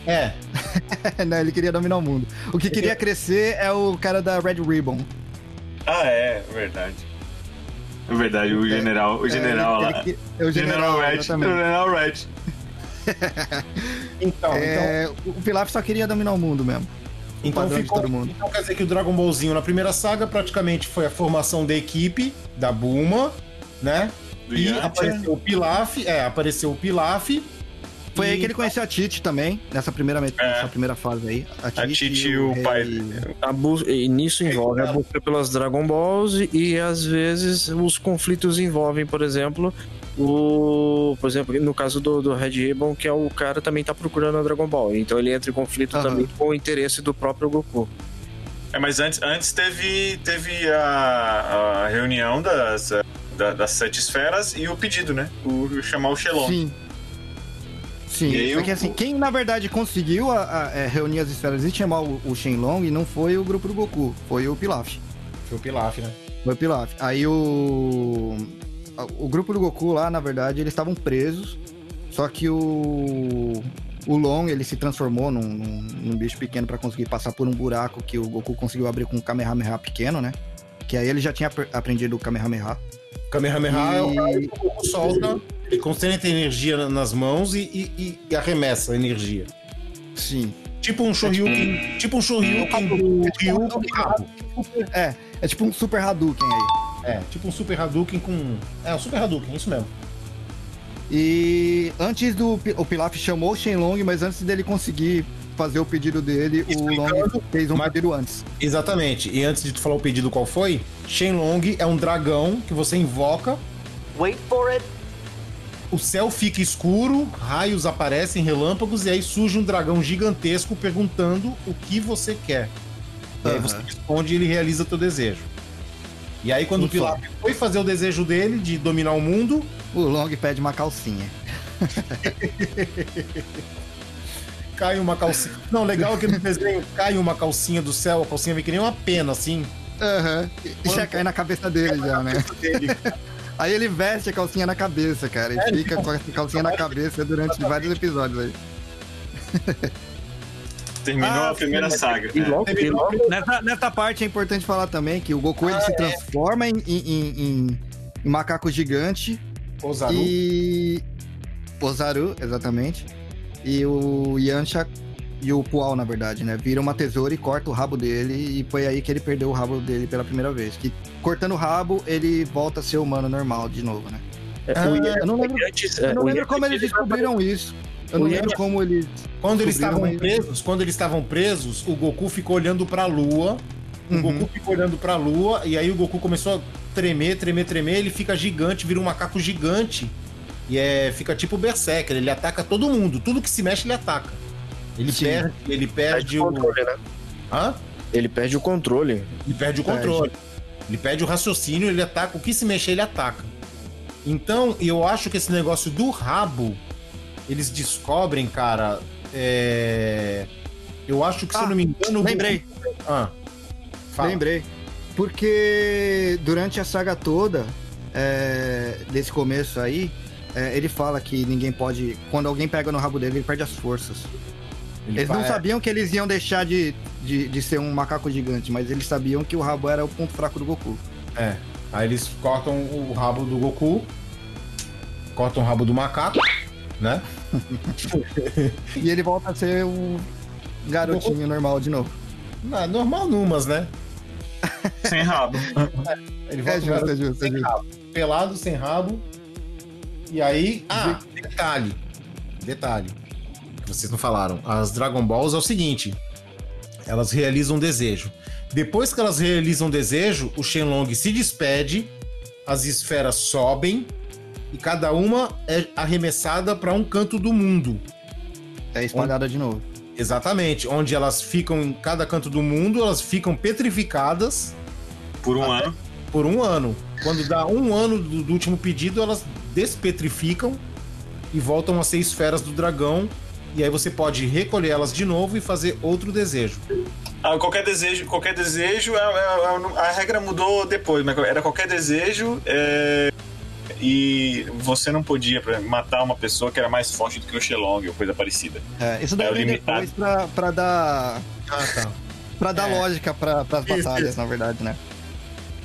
É, Não, ele queria dominar o mundo. O que queria crescer é o cara da Red Ribbon. Ah, é, verdade. É verdade, o general, o É, general ele- lá. é o general, General Red, exatamente. General Red. Então, então, É, o Pilaf só queria dominar o mundo mesmo. então ficou. todo mundo. Então quer dizer que o Dragon Ballzinho na primeira saga praticamente foi a formação da equipe da Bulma, né? Do e Yantia. apareceu o Pilaf, é, apareceu o Pilaf. Foi e- aí que ele conheceu a Tite também, nessa primeira, met- nessa primeira fase aí. A Tite e o rei- pai. A bus- e nisso envolve a busca pelas Dragon Balls e, e, às vezes os conflitos envolvem, por exemplo, o. Por exemplo, no caso do, do Red Ribbon, que é o cara também tá procurando a Dragon Ball. Então ele entra em conflito Aham. também com o interesse do próprio Goku. É, mas antes, antes teve, teve a, a reunião das, da- das sete esferas e o pedido, né? O chamar o Shelon. Sim. Sim, E aí porque assim, quem na verdade conseguiu a- a- é, reunir as esferas e chamar o, o Shenlong não foi o grupo do Goku, foi o Pilaf. Foi o Pilaf, né? Foi o Pilaf. Aí o. O grupo do Goku lá, na verdade, eles estavam presos. Só que o. O Long, ele se transformou num, num- num bicho pequeno pra conseguir passar por um buraco que o Goku conseguiu abrir com um Kamehameha pequeno, né? Que aí ele já tinha apre- aprendido o Kamehameha. Kamehameha é o E- raio que o Goku solta, ele concentra energia na- nas mãos e, e- e arremessa a energia. Sim. Tipo um Shoryuken, tipo um Shoryuken do Ryu com rabo. É, é tipo um Super Hadouken aí. É, tipo um Super Hadouken com... É, um Super Hadouken, isso mesmo. E antes do. O Pilaf chamou o Shenlong, mas antes dele conseguir fazer o pedido dele, o Explicando, Long fez um mas- pedido antes. Exatamente. E antes de tu falar o pedido qual foi, Shenlong é um dragão que você invoca, Wait for it. o céu fica escuro, raios aparecem, relâmpagos, e aí surge um dragão gigantesco perguntando o que você quer. E aí você responde e ele realiza teu desejo. E aí quando o. Pilaf foi fazer o desejo dele de dominar o mundo, O Long pede uma calcinha. cai uma calcinha. Não, legal que no desenho cai uma calcinha do céu, a calcinha vem que nem uma pena, assim. Aham. E já cai na cabeça dele já, né? Dele. Aí ele veste a calcinha na cabeça, cara. E É, ele fica fica- com a calcinha na cabeça durante vários episódios aí. Terminou Ah, a primeira sim, saga. E É. logo, e logo Nessa, nessa parte é importante falar também que o Goku Ah, ele se transforma em, em- em- em- macaco gigante Ozaru. e. Ozaru, exatamente. E o Yancha e o Pual, na verdade, né? Vira uma tesoura e corta o rabo dele. E foi aí que ele perdeu o rabo dele pela primeira vez. Que cortando o rabo, ele volta a ser humano normal de novo, né? é, Ah, Eu não lembro, antes, eu não lembro como eles descobriram isso. Eu não lembro como eles. Quando eles estavam isso. presos, quando eles estavam presos, o Goku ficou olhando pra lua. O Uhum. Goku ficou olhando pra lua e aí o Goku começou a tremer, tremer, tremer, ele fica gigante, vira um macaco gigante. E é, fica tipo Berserker, ele ataca todo mundo, tudo que se mexe ele ataca. Ele Sim. perde, ele perde perde o controle, né? Hã? Ele perde o controle. Ele perde o controle. Ele perde o raciocínio, ele ataca. O que se mexer, ele ataca. Então, eu acho que esse negócio do rabo, eles descobrem, cara. É... Eu acho que, se Ah, eu não me engano. lembrei. Goku- Ah. Lembrei. Porque durante a saga toda, é, desse começo aí, é, ele fala que ninguém pode. Quando alguém pega no rabo dele, ele perde as forças. Ele Eles não sabiam que eles iam deixar de, de, de ser um macaco gigante, mas eles sabiam que o rabo era o ponto fraco do Goku. É. Aí eles cortam o rabo do Goku, cortam o rabo do macaco, né? E ele volta a ser um garotinho normal de novo. Não, é normal numas, né? Sem rabo. Ele É volta justo, é justo, é sem justo. rabo. Pelado, sem rabo. E aí. Ah, detalhe. Detalhe. Vocês não falaram. As Dragon Balls é o seguinte. Elas realizam um desejo. Depois que elas realizam um desejo, o Shenlong se despede, as esferas sobem e cada uma é arremessada para um canto do mundo. É espalhada de novo. Exatamente, onde elas ficam em cada canto do mundo, elas ficam petrificadas Por um ano. por um ano. Quando dá um ano do, do último pedido, elas despetrificam e voltam a ser esferas do dragão. E aí você pode recolher elas de novo e fazer outro desejo. Ah, qualquer desejo, qualquer desejo, é- é- é- a regra mudou depois, mas era qualquer desejo é, e você não podia exemplo, matar uma pessoa que era mais forte do que o Shelong ou coisa parecida. É, isso É daí o vem limitado. depois pra, pra dar. Ah, tá. Pra dar É. lógica pra, pras batalhas, na verdade, né?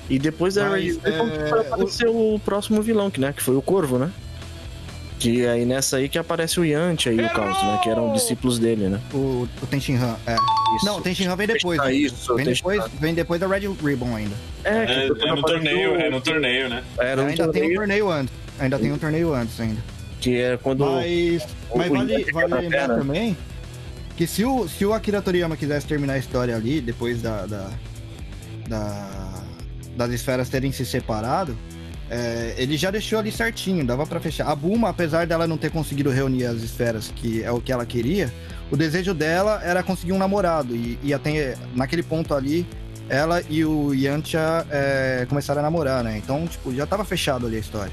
E depois da Mas, Red é, vai aparecer o próximo vilão, que, né? Que foi o Corvo, né? Que aí nessa aí que aparece o Yanti aí, o Caos, né? Que eram discípulos dele, né? O, o Tenshin Han. É. Isso. Não, o Tenshin Han vem depois. Né? isso, vem, depois, vem depois da Red Ribbon ainda. É, É, é no torneio, o- é no torneio, né? Era um ainda tem um torneio torneio antes. Ainda tem um torneio antes ainda. que é quando... Mas, o- mas vale, vale lembrar também que se o, se o Akira Toriyama quisesse terminar a história ali, depois da, da, da- das esferas terem se separado, é, ele já deixou ali certinho, dava pra fechar. A Bulma, apesar dela não ter conseguido reunir as esferas, que é o que ela queria, o desejo dela era conseguir um namorado. E, e até naquele ponto ali, ela e o Yantia é, começaram a namorar, né? Então, tipo, já tava fechado ali a história.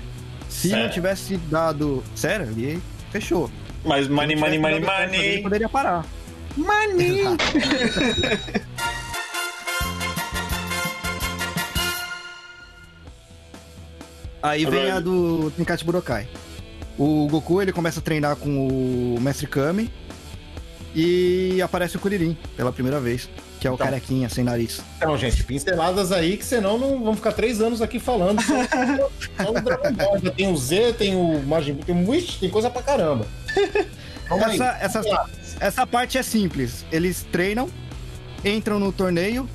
Se não Sério? tivesse dado. Sério, ali fechou. Mas money, money, não money, money. poderia parar. Money! Aí vem a do Tenkaichi Budokai. O Goku ele começa a treinar com o Mestre Kami e aparece o Kuririn pela primeira vez, que é o Então. carequinha sem nariz. Então, gente, pinceladas aí, que senão não vamos ficar três anos aqui falando. Ball. Tem o Z, tem o Majin Buu, tem Wish, tem coisa pra caramba. Essa, essa, essa parte é simples. Eles treinam, entram no torneio,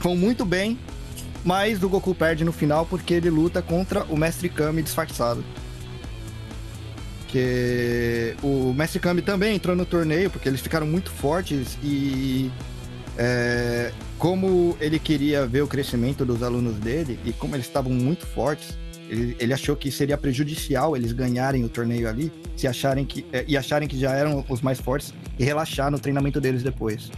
vão muito bem, mas o Goku perde no final porque ele luta contra o Mestre Kami disfarçado. Que o Mestre Kami também entrou no torneio porque eles ficaram muito fortes e é, como ele queria ver o crescimento dos alunos dele e como eles estavam muito fortes, ele, ele achou que seria prejudicial eles ganharem o torneio ali se acharem que é, e acharem que já eram os mais fortes e relaxar no treinamento deles depois.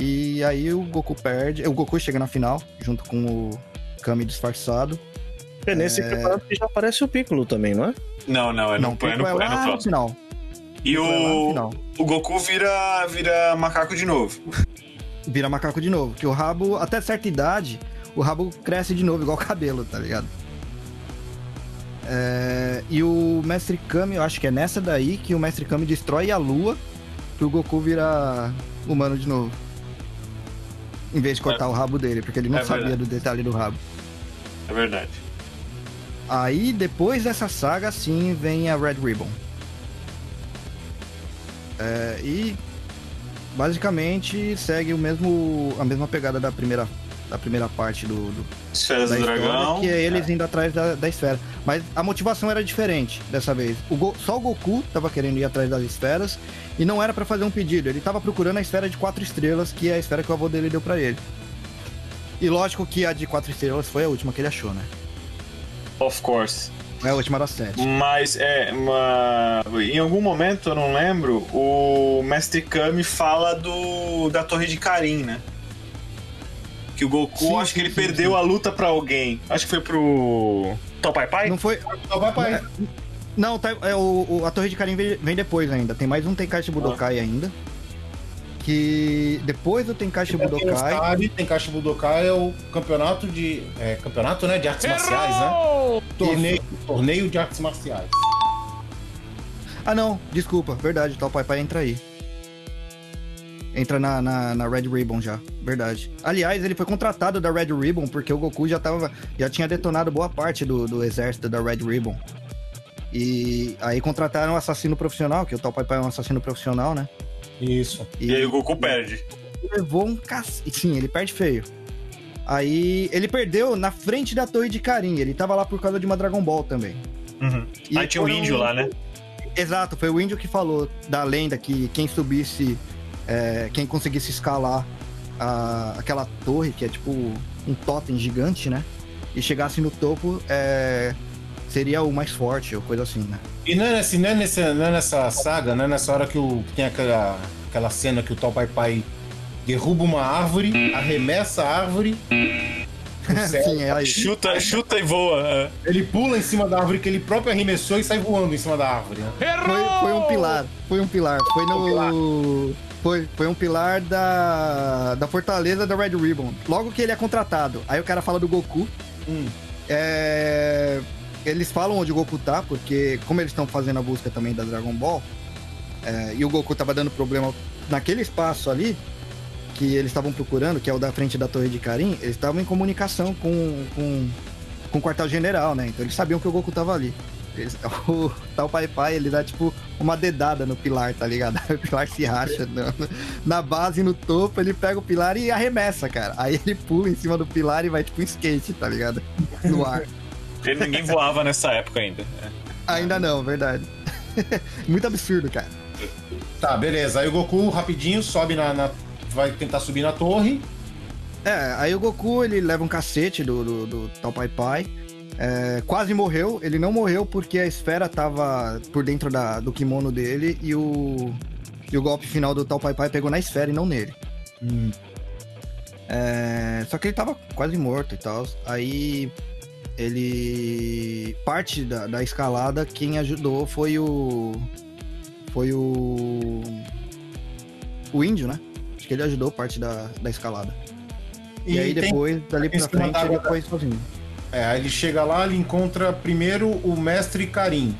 E aí o Goku perde, o Goku chega na final junto com o Kami disfarçado. É nesse campeonato que já aparece o Piccolo também, não é? Não, não, é no, Não, é no, é é no final. E Piccolo é o, final. o Goku vira, vira macaco de novo. Vira macaco de novo, que o rabo até certa idade, o rabo cresce de novo igual o cabelo, tá ligado? É, e o Mestre Kami, eu acho que é nessa daí que o Mestre Kami destrói a lua pro Goku virar humano de novo. Em vez de cortar o rabo dele, porque ele não É sabia verdade. do detalhe do rabo. É verdade. Aí, depois dessa saga, sim, vem a Red Ribbon. É, e basicamente segue o mesmo, a mesma pegada da primeira, da primeira parte do, do, Esferas da do história, dragão. que é eles indo atrás da, da esfera. Mas a motivação era diferente dessa vez. O Go- só o Goku tava querendo ir atrás das esferas e não era pra fazer um pedido. Ele tava procurando a esfera de quatro estrelas, que é a esfera que o avô dele deu pra ele. E lógico que a de quatro estrelas foi a última que ele achou, né? Of course. É a última das sete. Mas é, uma... em algum momento, eu não lembro, o Mestre Kami fala do da Torre de Karin, né? Que o Goku, Sim, acho sim, que ele sim, perdeu sim. a luta pra alguém. Acho que foi pro Topai Pai? Não foi. Pra aí. Não, tá- é, o, o- a Torre de Karin vem, vem depois ainda. Tem mais um Tenkaichi Budokai ainda. Que depois do Tenkaichi não Budokai. sabe, Tenkaichi Budokai é o campeonato de. É, campeonato, né? De artes marciais, né? Torneio, torneio de artes marciais. Ah, não, desculpa, verdade, tal Pai Pai entra aí. Entra na, na, na Red Ribbon já, verdade. Aliás, ele foi contratado da Red Ribbon porque o Goku já, tava, já tinha detonado boa parte do, do exército da Red Ribbon. E aí contrataram um assassino profissional, que o tal Pai Pai é um assassino profissional, né? Isso. E aí o Goku perde. levou um cacete. Sim, ele perde feio. Aí ele perdeu na frente da Torre de Karin. Ele tava lá por causa de uma Dragon Ball também. Uhum. E Aí tinha o foram- índio lá, né? Exato, foi o índio que falou da lenda que quem subisse é, quem conseguisse escalar a- aquela torre, que é tipo um totem gigante, né? E chegasse no topo, é, seria o mais forte, ou coisa assim, né? E não é, nesse, não, é nesse- não é nessa saga, não é nessa hora que, o, que tem aquela, aquela cena que o tal Pai Pai derruba uma árvore, arremessa a árvore, céu, Sim, é aí. Chuta, chuta e voa. é. ele pula em cima da árvore que ele próprio arremessou e sai voando em cima da árvore. Né? Foi, foi um pilar. Foi um pilar. Foi no. Foi, foi um pilar da, da fortaleza da Red Ribbon. Logo que ele é contratado. Aí o cara fala do Goku. Hum. É, eles falam onde o Goku tá, porque como eles estão fazendo a busca também da Dragon Ball, é, e o Goku tava dando problema naquele espaço ali, que eles estavam procurando, que é o da frente da Torre de Karin, eles estavam em comunicação com, com, com o quartel-general, né? Então eles sabiam que o Goku tava ali. Eles- o tal Pai Pai, ele dá tipo uma dedada no pilar, tá ligado? O pilar se racha na, na base, no topo, ele pega o pilar e arremessa, cara. Aí ele pula em cima do pilar e vai tipo um skate, tá ligado? No ar. Porque ninguém voava nessa época ainda. É. Ainda não, verdade. Muito absurdo, cara. Tá, beleza. Aí o Goku rapidinho sobe na, na- vai tentar subir na torre. É, aí o Goku, ele leva um cacete do, do, do tal Pai Pai. É, quase morreu. Ele não morreu porque a esfera tava por dentro da, do kimono dele e o, e o golpe final do tal Pai Pai pegou na esfera e não nele. É, só que ele tava quase morto e tal. Aí ele. Parte da, da escalada, quem ajudou foi o. Foi o. O índio, né? Acho que ele ajudou parte da, da escalada. E, aí tem- depois, dali em pra frente, ele foi sozinho. É, aí ele chega lá, ele encontra primeiro o mestre Karim.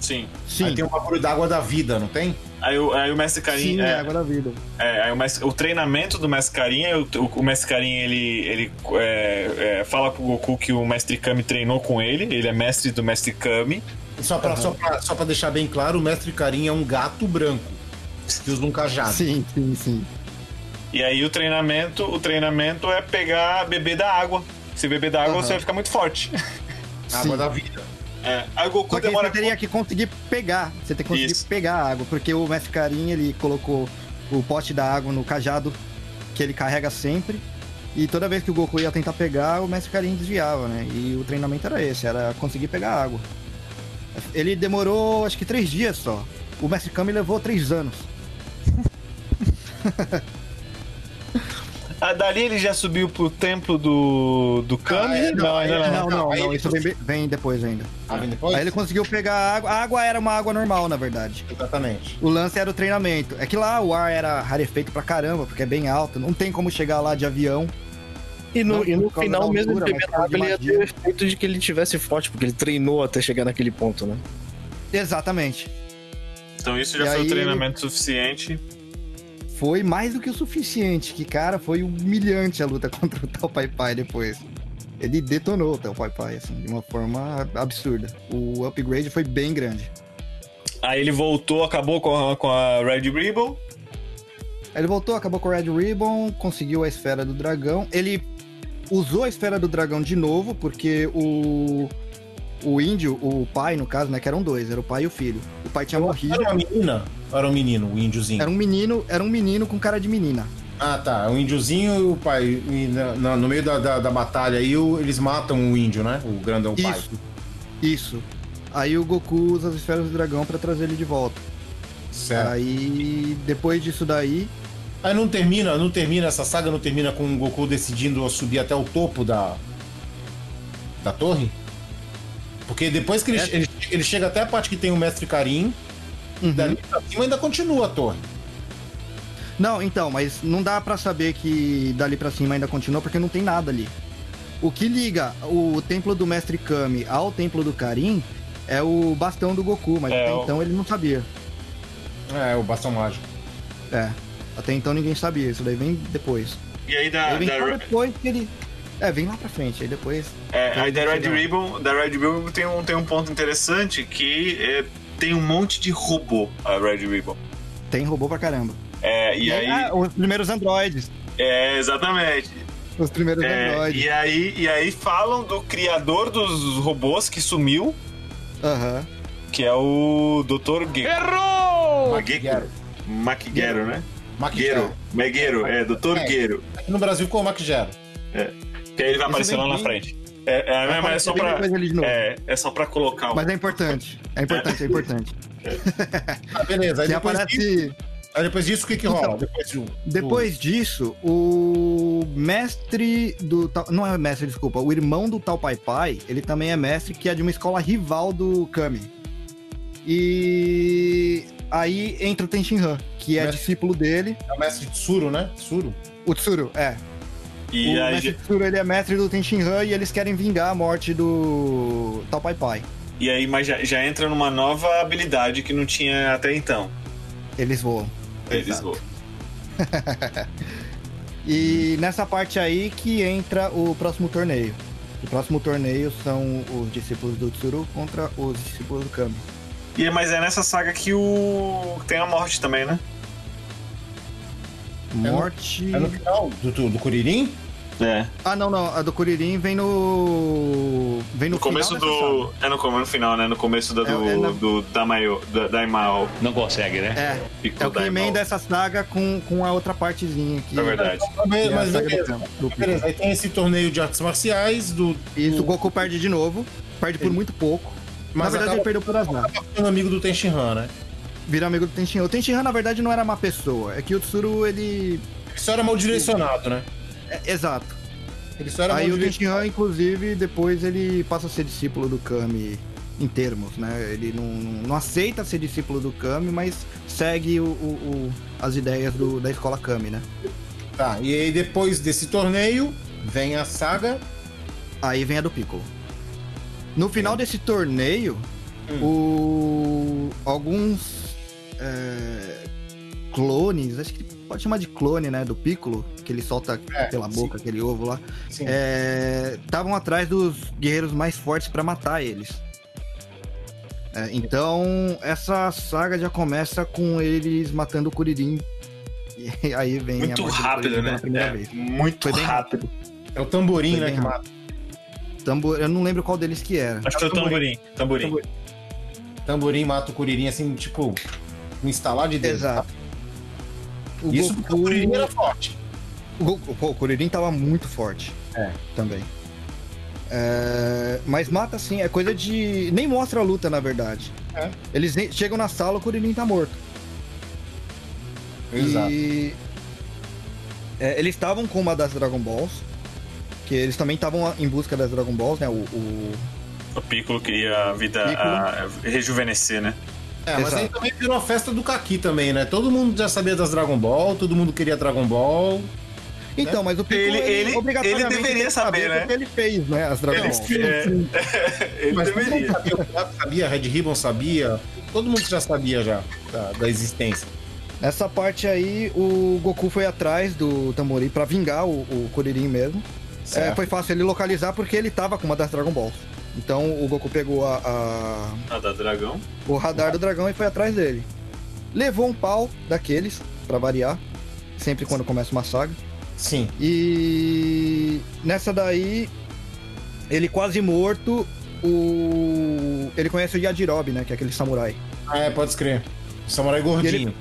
Sim. Sim, Aí tem um bagulho da água da vida, não tem? Aí, o- aí o Mestre Karim. sim, é, é água da vida. É, aí o, mestre- o treinamento do Mestre Karin, é o, o, o Mestre Karin, ele, ele é, é, fala pro Goku que o Mestre Kami treinou com ele, ele é mestre do Mestre Kami. Só pra, só, pra, só pra deixar bem claro, o mestre Karim é um gato branco que usa um cajado. Sim, sim, sim. E aí o treinamento, o treinamento é pegar, beber da água. Se beber da água, Aham. você vai ficar muito forte. Água Sim. da vida. É, aí o Goku Só que demora... você teria que conseguir pegar. Você tem que conseguir Isso. pegar a água, porque o Mestre Carim, ele colocou o pote da água no cajado que ele carrega sempre. E toda vez que o Goku ia tentar pegar, o Mestre Karin desviava, né? E o treinamento era esse, era conseguir pegar a água. Ele demorou, acho que três dias só. O Mestre Kami levou três anos. Ah, dali ele já subiu pro templo do, do Kami? é, não, não, ainda é, não. não, não, não, isso vem, vem depois ainda. Ah, vem depois? Aí ele conseguiu pegar a água. A água era uma água normal, na verdade. Exatamente. O lance era o treinamento. É que lá o ar era rarefeito pra caramba, porque é bem alto. Não tem como chegar lá de avião. E no, Não e no final, mesmo altura, de água, ele ia ter o efeito de que ele tivesse forte, porque ele treinou até chegar naquele ponto, né? Exatamente. Então isso já E foi o treinamento suficiente. Foi mais do que o suficiente. Que, cara, foi humilhante a luta contra o Tal Pai Pai depois. Ele detonou o Tal Pai Pai, assim, de uma forma absurda. O upgrade foi bem grande. Aí ele voltou, acabou com a, com a Red Ribbon. Ele voltou, acabou com o Red Ribbon, conseguiu a esfera do dragão. Ele usou a esfera do dragão de novo, porque o. O índio, o pai, no caso, né? Que eram dois, era o pai e o filho. O pai tinha morrido. Era uma menina? Ou era um menino, o índiozinho? Era um menino, era um menino com cara de menina. Ah, tá. O índiozinho e o pai. E na- no meio da, da, da batalha aí, o- eles matam o índio, né? O grandão pai. Isso. Isso. Aí o Goku usa as esferas do dragão pra trazer ele de volta. Certo. Aí, depois disso daí, Aí não termina, não termina, essa saga não termina com o Goku decidindo subir até o topo da. da torre? Porque depois que ele, É. ele, ele chega até a parte que tem o Mestre Karim, Uhum. dali pra cima ainda continua a torre. Não, então, mas não dá pra saber que dali pra cima ainda continua porque não tem nada ali. O que liga o templo do Mestre Kami ao templo do Karin é o bastão do Goku, mas É, até o- então ele não sabia. É, o bastão mágico. É, até então ninguém sabia, isso daí vem depois. E aí da, Aí vem da- depois que ele... É, vem lá pra frente, aí depois... É, aí da Red. Ribbon, da Red Ribbon tem um, tem um ponto interessante que é, tem um monte de robô a Red Ribbon. Tem robô pra caramba. É, e aí. Ah, os primeiros androides. É, exatamente. Os primeiros É, androides. e, aí, e aí falam do criador dos robôs que sumiu, Aham. que é o Dr. Ge Errou! Makigero, né? Gero. Megueiro, é, Doutor É. Gero. Aqui no Brasil ficou Mac Gero. Que aí ele vai aparecer lá na frente. É, é, mas é só pra. É, é só pra colocar um. Mas é importante. É importante, é importante. Ah, beleza. Aí depois, disso, aparece. aí depois disso, o que que Então, rola? Depois de um- Depois disso, o mestre do. Não é mestre, desculpa. O irmão do Tal Pai Pai, ele também é mestre, que é de uma escola rival do Kami. E aí entra o Tenshinhan, que é Mestre- discípulo dele. É o mestre Tsuru, né? Tsuru. O Tsuru, é. E o aí, mestre Tsuru, ele é mestre do Tenshinhan e eles querem vingar a morte do Tal Pai Pai. e aí mas já, já entra numa nova habilidade que não tinha até então. Eles voam. Eles Exato. voam. E nessa parte aí que entra o próximo torneio. O próximo torneio são os discípulos do Tsuru contra os discípulos do Kami. E, mas é nessa saga que o. tem a morte também, né? Morte. É no final do, do, do Kuririn? É. Ah, não, não. A do Kuririn vem no. Vem no, No começo do. É no, no final, né? No começo da, do, É, é na- do Damayo, da, Daimao. Não consegue, né? É, Ficou é o que emenda essa saga com, com a outra partezinha aqui. É verdade. Mas, é mas beleza. Do. Beleza, aí tem esse torneio de artes marciais do. Isso, o Goku perde de novo. Perde por muito pouco. Mas na verdade, acaba ele perdeu por azar. ficando amigo do Tenshinhan, né? Vira amigo do Tenshinhan. O Tenshinhan, na verdade, não era má pessoa. É que o Tsuru, ele. Isso era mal direcionado, né? É, exato. Ele só era Aí mal o. Tenshinhan, inclusive, depois ele passa a ser discípulo do Kami em termos, né? Ele não, não, não aceita ser discípulo do Kami, mas segue o, o- o- as ideias do- da escola Kami, né? Tá, e aí depois desse torneio, vem a saga. Aí vem a do Piccolo. No final desse torneio, o... alguns é, clones, acho que pode chamar de clone, né? Do Piccolo, que ele solta É, pela sim. boca aquele ovo lá. Sim. estavam atrás dos guerreiros mais fortes pra matar eles. É, então, essa saga já começa com eles matando o Kuririn. E aí vem Muito a rápido, né? primeira É, vez. muito Foi bem rápido. É o tamborim, Foi né? Que rápido. mata. Tambor, eu não lembro qual deles que era. Acho que foi o tamborim. Tamborim. Tamborim mata o Kuririn, assim, tipo, no instalar de dedo. Exato. O Isso porque o Goku, Kuririn era forte. o, Goku- pô, o Kuririn tava muito forte. É. Também. É, mas mata assim, é coisa de. Nem mostra a luta, na verdade. É. Eles nem- chegam na sala, o Kuririn tá morto. Exato. E é, eles estavam com uma das Dragon Balls, que eles também estavam em busca das Dragon Balls, né? O, o- O Piccolo queria a vida Piccolo. a rejuvenescer, né? É, mas Exato. aí também virou a festa do Kaki também, né? Todo mundo já sabia das Dragon Ball, todo mundo queria Dragon Ball. Então, mas o Piccolo, Ele- ele- obrigatoriamente ele deveria saber, né? porque ele fez, né? As Dragon Ele, Balls. é, ele mas deveria. sabia, o sabia, a Red Ribbon sabia, todo mundo já sabia já da, da existência. Nessa parte aí, o Goku foi atrás do Tamori pra vingar o, o Kuririn mesmo. É, foi fácil ele localizar porque ele tava com uma das Dragon Balls. Então o Goku pegou a- a- A da dragão. o radar do dragão e foi atrás dele. Levou um pau daqueles, pra variar. Sempre quando começa uma saga. Sim. E nessa daí, ele quase morto, o. Ele conhece o Yajirobe, né? Que é aquele samurai. Ah, é, pode escrever. Samurai gordinho.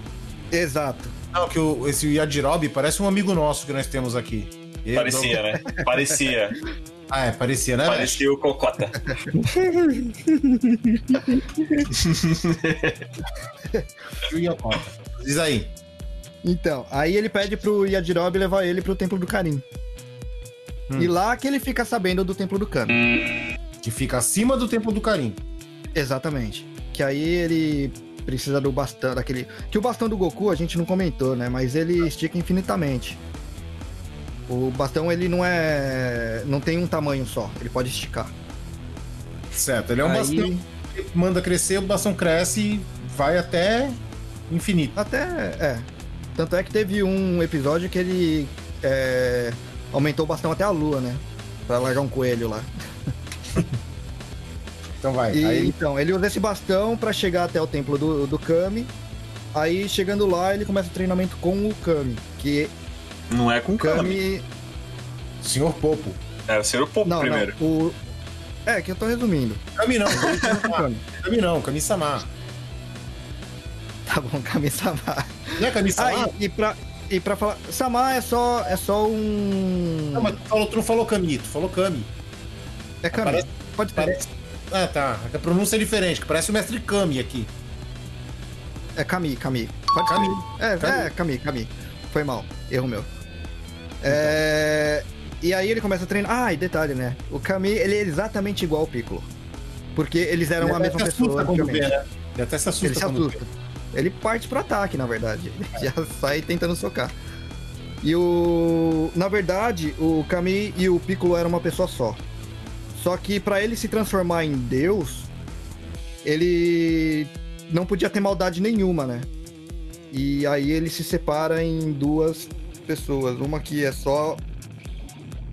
Exato. Não, que o, esse Yajirobe parece um amigo nosso que nós temos aqui. Ele- Parecia, né? Parecia. Ah, é, parecia, né? Parecia o Cocota. Diz aí. Então, aí ele pede pro Yajirobe levar ele pro Templo do Karim. Hum. E lá que ele fica sabendo do Templo do Kami. Que fica acima do Templo do Carim. Exatamente. Que aí ele precisa do bastão, daquele... Que o bastão do Goku a gente não comentou, né? Mas ele estica infinitamente. O bastão, ele não é... Não tem um tamanho só. Ele pode esticar. Certo, ele é um Aí- bastão que manda crescer, o bastão cresce e vai até infinito. Até, é. Tanto é que teve um episódio que ele é, aumentou o bastão até a lua, né? Pra largar um coelho lá. Então vai. E, Aí Então, ele usa esse bastão pra chegar até o templo do, do Kami. Aí, chegando lá, ele começa o treinamento com o Kami. Que Não é com Kami. Kami... Senhor Popo. É, o Senhor Popo Não, primeiro. não. O... É, que eu tô resumindo. Kami não, Kami. Kami não, Kami-sama. Tá bom, Kami-sama. Não é Kami-sama? Ah, e, e pra, E pra falar. Samar é só, é só um. Não, mas tu, falou, tu não falou Kami, tu falou Kami. É Kami. Parece- Pode. Parece... Ah, tá. A pronúncia é diferente, que parece o mestre Kami aqui. É Kami, Kami. Pode Kami. ser. É, Kami. é, Kami, Kami. Foi mal. Erro meu. É... E aí ele começa a treinar. Ah, e detalhe, né? O Kami, ele é exatamente igual ao Piccolo. Porque eles eram a Ele mesma até se pessoa vê, né? Ele até se assusta Ele se assusta. Ele parte pro ataque, na verdade. Ele já sai tentando socar. E o. Na verdade, o Kami e o Piccolo eram uma pessoa só. Só que pra ele se transformar em Deus, ele não podia ter maldade nenhuma, né? E aí ele se separa em duas pessoas. Uma que é só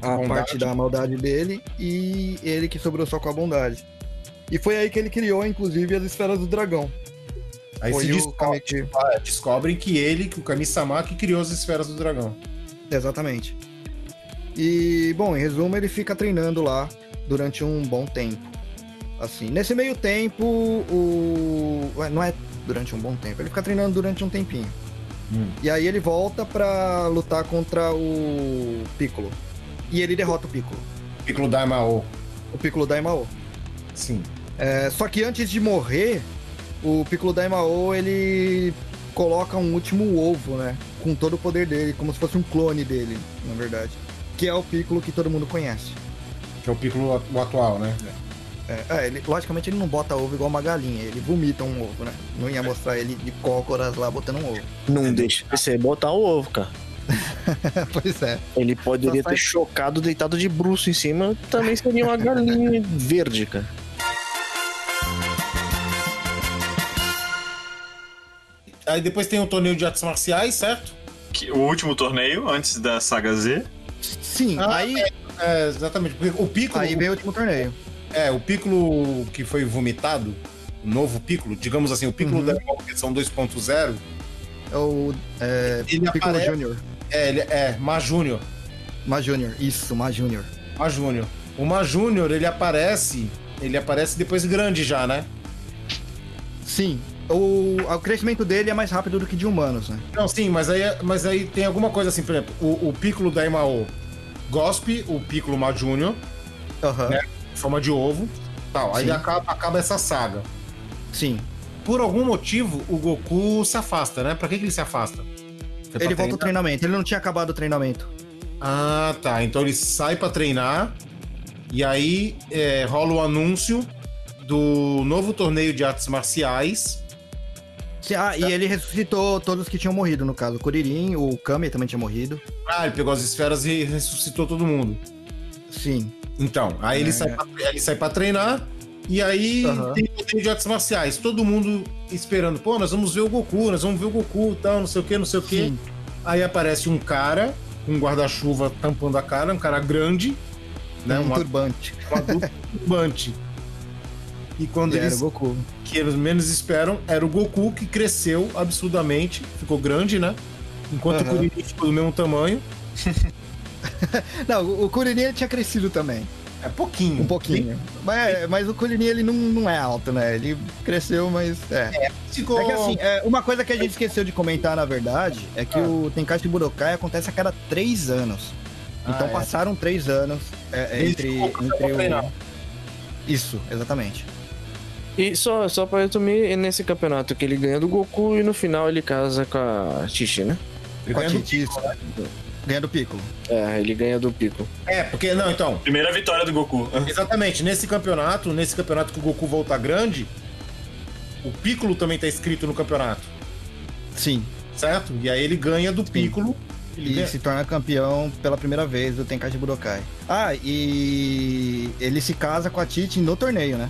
a Bondade. parte da maldade dele e ele que sobrou só com a bondade. E foi aí que ele criou, inclusive, as esferas do dragão. Aí Foi se descobre, ah, descobrem que ele, que o Kami-sama, que criou as esferas do dragão. Exatamente. E, bom, em resumo, ele fica treinando lá durante um bom tempo. Assim, nesse meio tempo, o. Não é durante um bom tempo, ele fica treinando durante um tempinho. Hum. E aí ele volta pra lutar contra o Piccolo. E ele derrota o Piccolo. Piccolo Daimao. O Piccolo Daimao. Sim. É, só que antes de morrer, o Piccolo Daimao ele coloca um último ovo, né? Com todo o poder dele, como se fosse um clone dele, na verdade. Que é o Piccolo que todo mundo conhece. Que é o Piccolo o atual, né? É, é, ele, logicamente ele não bota ovo igual uma galinha, ele vomita um ovo, né? Não ia mostrar ele de cócoras lá botando um ovo. Não deixa você botar o ovo, cara. pois é. Ele poderia Só ter chocado deitado de bruxo em cima, também seria uma galinha verde, cara. Aí depois tem o torneio de artes marciais, certo? Que- o último torneio, antes da saga Z. Sim, Ah, aí, É, exatamente. Porque o Piccolo. aí vem o último torneio. É, o Piccolo que foi vomitado, o novo Piccolo, digamos assim, o Piccolo Uhum. da versão 2.0, É o é, Ele Piccolo aparece- Júnior. é, ele é Ma Júnior. Ma Júnior, isso, Ma Júnior. Ma Júnior. O Ma Júnior, ele aparece. Ele aparece depois grande já, né? Sim, o, o crescimento dele é mais rápido do que de humanos, né? Não, sim, mas aí, mas aí tem alguma coisa assim, por exemplo, o, o Piccolo da Imao gospe o Piccolo Ma Júnior, Aham, Né? Forma de ovo, tal. Aí acaba, acaba essa saga. sim. Por algum motivo, o Goku se afasta, né? Pra que, que ele se afasta? Foi Ele volta ao treinamento, ele não tinha acabado o treinamento. Ah, tá. Então ele sai pra treinar e aí é, rola o anúncio do novo torneio de artes marciais. Sim, Ah, e ele ressuscitou todos que tinham morrido, no caso. O Kuririn, o Kami também tinha morrido. Ah, ele pegou as esferas e ressuscitou todo mundo. Sim. Então, aí ele, É. sai pra, ele sai pra treinar e aí Aham. tem torneio de artes marciais. Todo mundo esperando, pô, nós vamos ver o Goku, nós vamos ver o Goku, tal, não sei o que, não sei o que. Aí aparece um cara com um guarda-chuva tampando a cara, um cara grande, né? um Um turbante. um adulto turbante. E quando E era eles o Goku. que eles menos esperam era o Goku que cresceu absurdamente, ficou grande, né? Enquanto Aham. o Kuririn ficou do mesmo tamanho. Não, o- Kuririn ele tinha crescido também. É pouquinho. Um pouquinho. Mas, mas o Kuririn ele não, não é alto, né? Ele cresceu, mas é. Ficou... É que assim, é, uma coisa que a gente esqueceu de comentar, na verdade, é que Ah. o Tenkaichi Budokai acontece a cada três anos. Então Ah, é. passaram três anos é, é, Desde entre, o entre. Isso, exatamente. E só, só pra resumir, é nesse campeonato que ele ganha do Goku e no final ele casa com a Chichi, né? Ele Com a Titi, isso. Ganha do Piccolo. É, ele ganha do Pico. É, porque, não, então, Primeira vitória do Goku. exatamente, nesse campeonato, nesse campeonato que o Goku volta grande, o Piccolo também tá escrito no campeonato, Sim. certo? E aí ele ganha do Piccolo. Ele E ganha- se torna campeão pela primeira vez do Tenkaichi Budokai. Ah, e ele se casa com a Titi no torneio, né?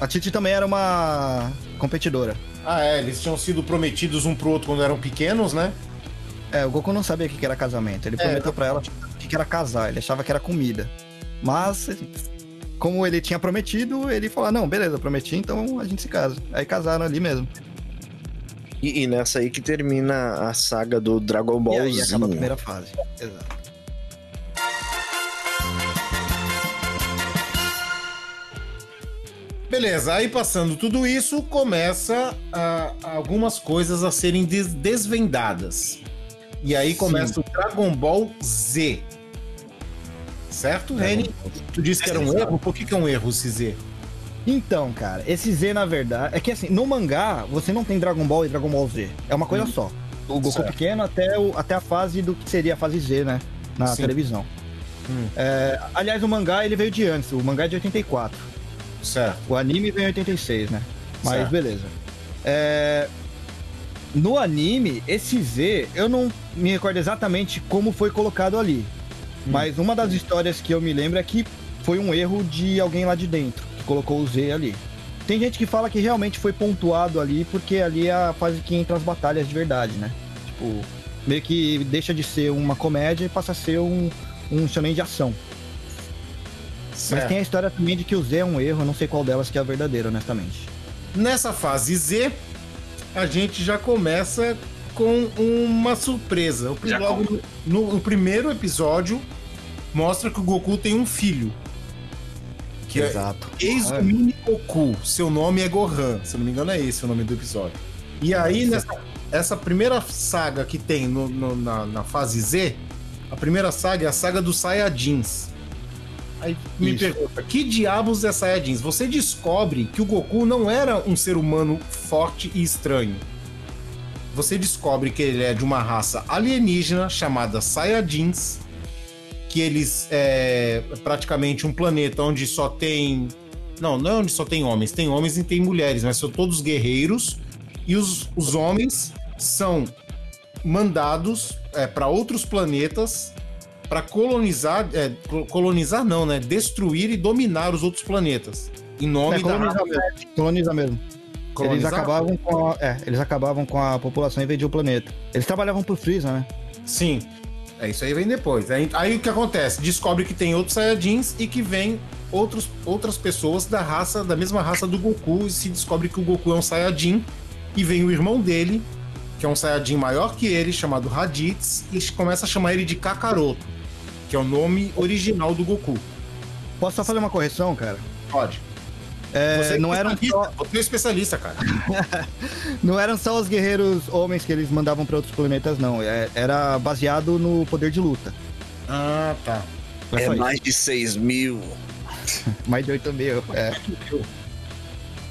A Titi também era uma competidora. Ah, é, eles tinham sido prometidos um pro outro quando eram pequenos, né? É, o Goku não sabia o que era casamento. Ele É, prometeu pra ela o que era casar. Ele achava que era comida. Mas, como ele tinha prometido, ele falou: "Ah, não, beleza, prometi, então a gente se casa. Aí casaram ali mesmo. E, e nessa aí que termina a saga do Dragon E aí acaba a primeira fase. Exato. Beleza, aí passando tudo isso, começa a- algumas coisas a serem des- desvendadas. E aí começa o Dragon Ball Z. Certo, Reni? Tu disse que era um erro? Por que, que é um erro esse Z? Então, cara, esse Z, na verdade, é que assim, no mangá, você não tem Dragon Ball e Dragon Ball Z. É uma coisa só. O Goku Certo. pequeno até, o, até a fase do que seria a fase Z, né? Na Sim. televisão. Hum. É, aliás, o mangá ele veio de antes. O mangá é de 84. Certo. O anime veio em 86, né? Mas Certo. beleza. É, No anime, esse Z, eu não me recordo exatamente como foi colocado ali. Mas uma das histórias que eu me lembro é que foi um erro de alguém lá de dentro, que colocou o Z ali. Tem gente que fala que realmente foi pontuado ali, porque ali é a fase que entra as batalhas de verdade, né? Tipo, meio que deixa de ser uma comédia e passa a ser um, um shonen de ação. Mas certo. tem a história também de que o Z é um erro, eu não sei qual delas que é a verdadeira, honestamente. Nessa fase Z, a gente já começa com uma surpresa. O, logo no, no primeiro episódio, mostra que o Goku tem um filho. Que é Exato. Ex-Mini Goku. Seu nome é Gohan. Se eu não me engano, é esse o nome do episódio. E aí, nessa essa primeira saga que tem no- no- na, na fase Z, a primeira saga é a saga dos Saiyajins. Aí me Isso. pergunta, que diabos é Saiyajins? Você descobre que o Goku não era um ser humano forte e estranho. Você descobre que ele é de uma raça alienígena chamada Saiyajins, que eles é praticamente um planeta onde só tem. Não, não é onde só tem homens, tem homens e tem mulheres, mas são todos guerreiros. E os, os homens são mandados para outros planetas para colonizar. é, co- colonizar não, né? Destruir e dominar os outros planetas. Em nome É, da colonizar mesmo. Colonizar mesmo. Eles Colonizar? acabavam com a, é, eles acabavam com a população e invadiam o planeta. Eles trabalhavam pro Freeza, né? Sim. É, isso aí vem depois. Aí, aí o que acontece? Descobre que tem outros Saiyajins e que vem outros, outras pessoas da raça, da mesma raça do Goku, e se descobre que o Goku é um Saiyajin, e vem o irmão dele, que é um Saiyajin maior que ele, chamado Raditz, e começa a chamar ele de Kakaroto, que é o nome original do Goku. Posso só fazer uma correção, cara? Pode. É, Você é não, eram especialista, só, Você é especialista, cara. não eram só os guerreiros homens que eles mandavam pra outros planetas, não. É- era baseado no poder de luta. Ah, tá. É só isso. de 6 mil. Mais de 8 mil. É.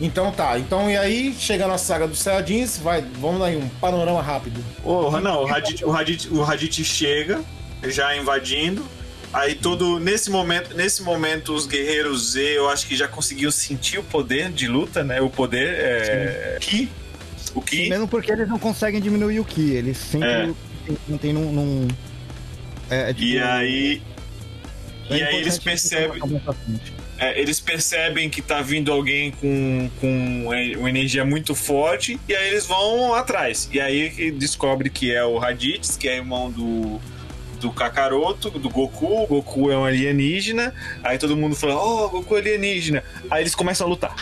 Então tá. Então e aí, chega na saga dos Saiyajins, vai, vamos dar aí um panorama rápido. O, não, o Raditz, o, Raditz, o Raditz chega, já invadindo. Aí todo. Nesse momento, nesse momento, os guerreiros Z, eu acho que já conseguiam sentir o poder de luta, né? O poder. É, Ki, o que. Mesmo porque eles não conseguem diminuir o Ki. Eles sempre É. não tem num. num- é, é tipo, E aí. é E aí eles percebem. É, eles percebem que tá vindo alguém com, com uma energia muito forte e aí eles vão atrás. E aí descobre que é o Raditz, que é irmão do, do Kakaroto, do Goku. O Goku é um alienígena. Aí todo mundo fala: Oh, Goku é alienígena. Aí eles começam a lutar.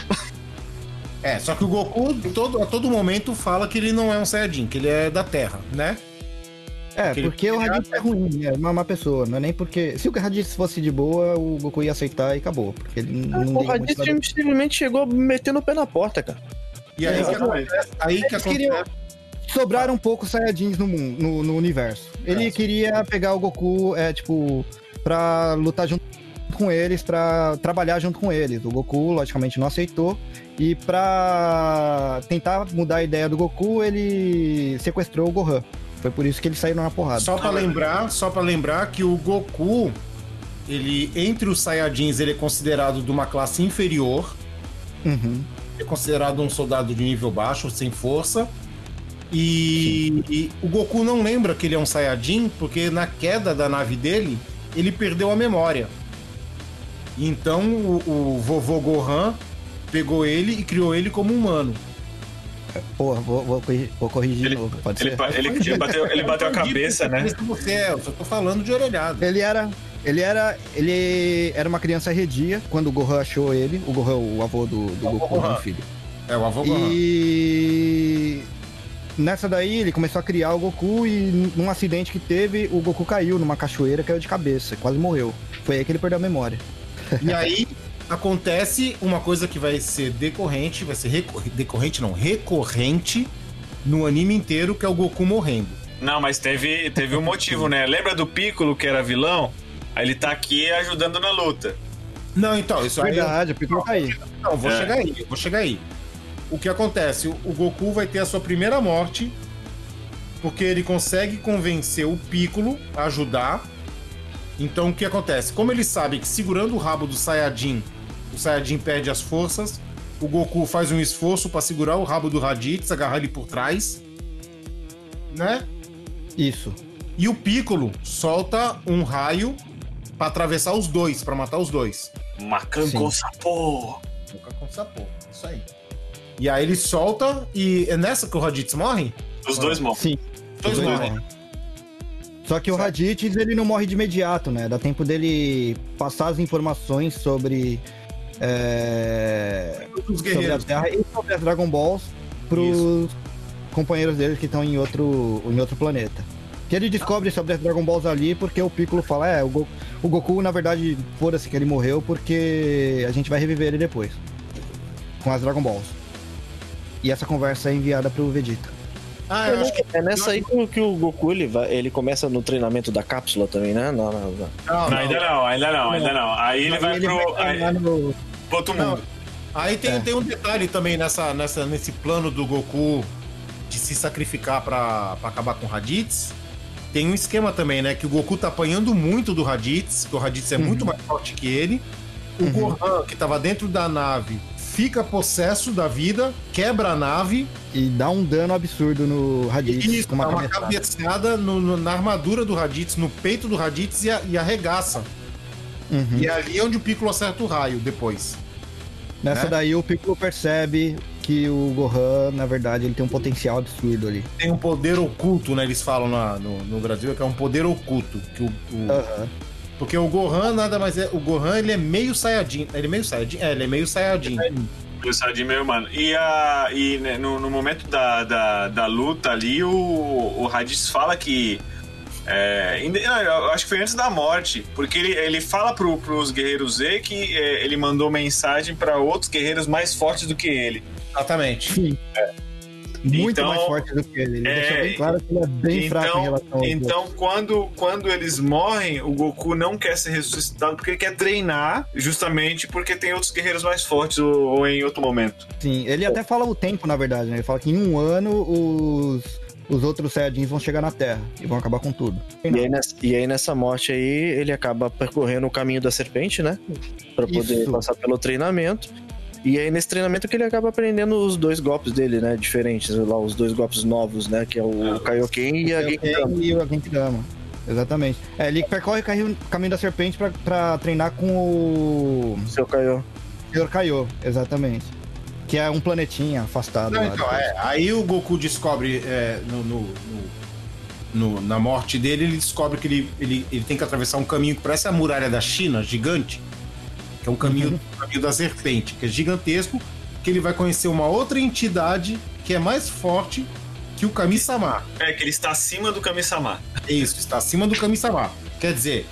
É, só que o Goku todo, a todo momento fala que ele não é um Saiyajin, que ele é da Terra, né? É, Aquele porque o Raditz é ruim, é uma má pessoa. Não é nem porque. Se o Raditz fosse de boa, o Goku ia aceitar e acabou. Porque ele não. O liga muito Raditz simplesmente chegou metendo o pé na porta, cara. E aí, É, que acontece, aí que acontece. queriam- Sobraram um pouco Saiyajins no mundo, no, no universo. Ele É. queria pegar o Goku, é, tipo, pra lutar junto com eles, pra trabalhar junto com eles. O Goku, logicamente, não aceitou. E pra tentar mudar a ideia do Goku, ele sequestrou o Gohan. Foi por isso que eles saíram na porrada. Só pra lembrar, só para lembrar que o Goku, ele entre os Saiyajins, ele é considerado de uma classe inferior, Uhum. é considerado um soldado de nível baixo, sem força. E, e o Goku não lembra que ele é um Saiyajin, porque na queda da nave dele, ele perdeu a memória. Então o, o vovô Gohan pegou ele e criou ele como humano. Porra, vou, vou corrigir, vou corrigir Ele- de novo, pode Ele, ser? ele, ele bateu, ele bateu a cabeça, né? Você é, eu só tô falando de orelhada. Ele era. Ele era. Ele era uma criança redia quando o Gohan achou ele. O Gohan, o avô do, do O Goku, Gohan. meu filho. É o avô Gohan. E nessa daí ele começou a criar o Goku e num acidente que teve, o Goku caiu numa cachoeira, caiu de cabeça, quase morreu. Foi aí que ele perdeu a memória. E aí acontece uma coisa que vai ser decorrente, vai ser recor- decorrente não, recorrente no anime inteiro, que é o Goku morrendo. Não, mas teve, teve um motivo, né? Lembra do Piccolo, que era vilão? Aí ele tá aqui ajudando na luta. Não, então, isso aí. Verdade, o Piccolo tá aí. Não, vou É. chegar aí, eu vou chegar aí. O que acontece? O, o Goku vai ter a sua primeira morte, porque ele consegue convencer o Piccolo a ajudar. Então o que acontece? Como ele sabe que segurando o rabo do Saiyajin, o Saiyajin perde as forças, o Goku faz um esforço pra segurar o rabo do Raditz, agarrar ele por trás, né? Isso. E o Piccolo solta um raio pra atravessar os dois, pra matar os dois. Macan com sapô. Boca com sapô. Isso aí. E aí ele solta e é nessa que o Raditz morre? Os dois morrem. Sim. Dois Os dois morrem. morrem. Só que o Raditz, ele não morre de imediato, né? Dá tempo dele passar as informações sobre. É, Os sobre a. Terra e sobre as Dragon Balls pros companheiros dele que estão em outro, em outro planeta. Que ele descobre sobre as Dragon Balls ali porque o Piccolo fala: é, o, Go- o Goku, na verdade, foda-se que ele morreu porque a gente vai reviver ele depois. Com as Dragon Balls. E essa conversa é enviada pro Vegeta. Ah, eu acho que. É nessa aí que, o- Goku ele, vai, ele começa no treinamento da cápsula também, né? Não, não, não. Não, Não, ainda não, ainda não, ainda não. Aí ele Mas vai pro, aí, treinar no- pro outro Não. mundo. Aí tem, É. tem um detalhe também nessa, nessa, nesse plano do Goku de se sacrificar pra, pra acabar com o Raditz. Tem um esquema também, né? Que o Goku tá apanhando muito do Raditz, que o Raditz é muito mais forte que ele. O Uhum. Gohan, que tava dentro da nave, fica possesso da vida, quebra a nave E dá um dano absurdo no Raditz Isso, com dá uma uma cabeçada. cabeçada no- no- na armadura do Raditz, no peito do Raditz e, a- e arregaça. Uhum. E é ali onde o Piccolo acerta o raio depois. Nessa né? daí o Piccolo percebe que o Gohan, na verdade, ele tem um potencial absurdo ali. Tem um poder oculto, né? Eles falam na- no, no Brasil que é um poder oculto. Que o, o- Aham. Porque o Gohan nada mais é. O Gohan ele é meio Saiyajin. Ele é meio Saiyajin? É, ele é meio Saiyajin. O Saiyajin meio humano. E, a, e né, no, no momento da, da, da luta ali, o, o Raditz fala que. É, eu acho que foi antes da morte, porque ele, ele fala pro, pros guerreiros Z que é, ele mandou mensagem pra outros guerreiros mais fortes do que ele. Exatamente. Sim. Muito Então, mais forte do que ele. Ele é, deixa bem claro que ele é bem fraco em relação Então, aos então quando, quando eles morrem, o Goku não quer ser ressuscitado porque ele quer treinar, justamente porque tem outros guerreiros mais fortes ou, ou em outro momento. Sim, ele até fala o tempo, na verdade, né? Ele fala que em um ano os, os outros Saiyajins vão chegar na Terra e vão acabar com tudo. E aí, nessa, e aí nessa morte aí, ele acaba percorrendo o caminho da serpente, né? Pra poder Isso. passar pelo treinamento. E aí nesse treinamento que ele acaba aprendendo os dois golpes dele, né? Diferentes, lá, os dois golpes novos, né? Que é o Kaioken e a Genkidama. E Genkidama. Exatamente. É, ele percorre o caminho da serpente pra, pra treinar com o Seu Kaio. Senhor Kaiô, exatamente. Que é um planetinha afastado Não, então, é. Aí o Goku descobre é, no, no- no- no- na morte dele, ele descobre que ele, ele, ele tem que atravessar um caminho que parece a muralha da China, gigante. Que é um caminho, Uhum. um caminho da serpente, que é gigantesco, que ele vai conhecer uma outra entidade que é mais forte que o Kami-sama. É, que ele está acima do Kami-sama. É Isso, está acima do Kami-sama. Quer dizer,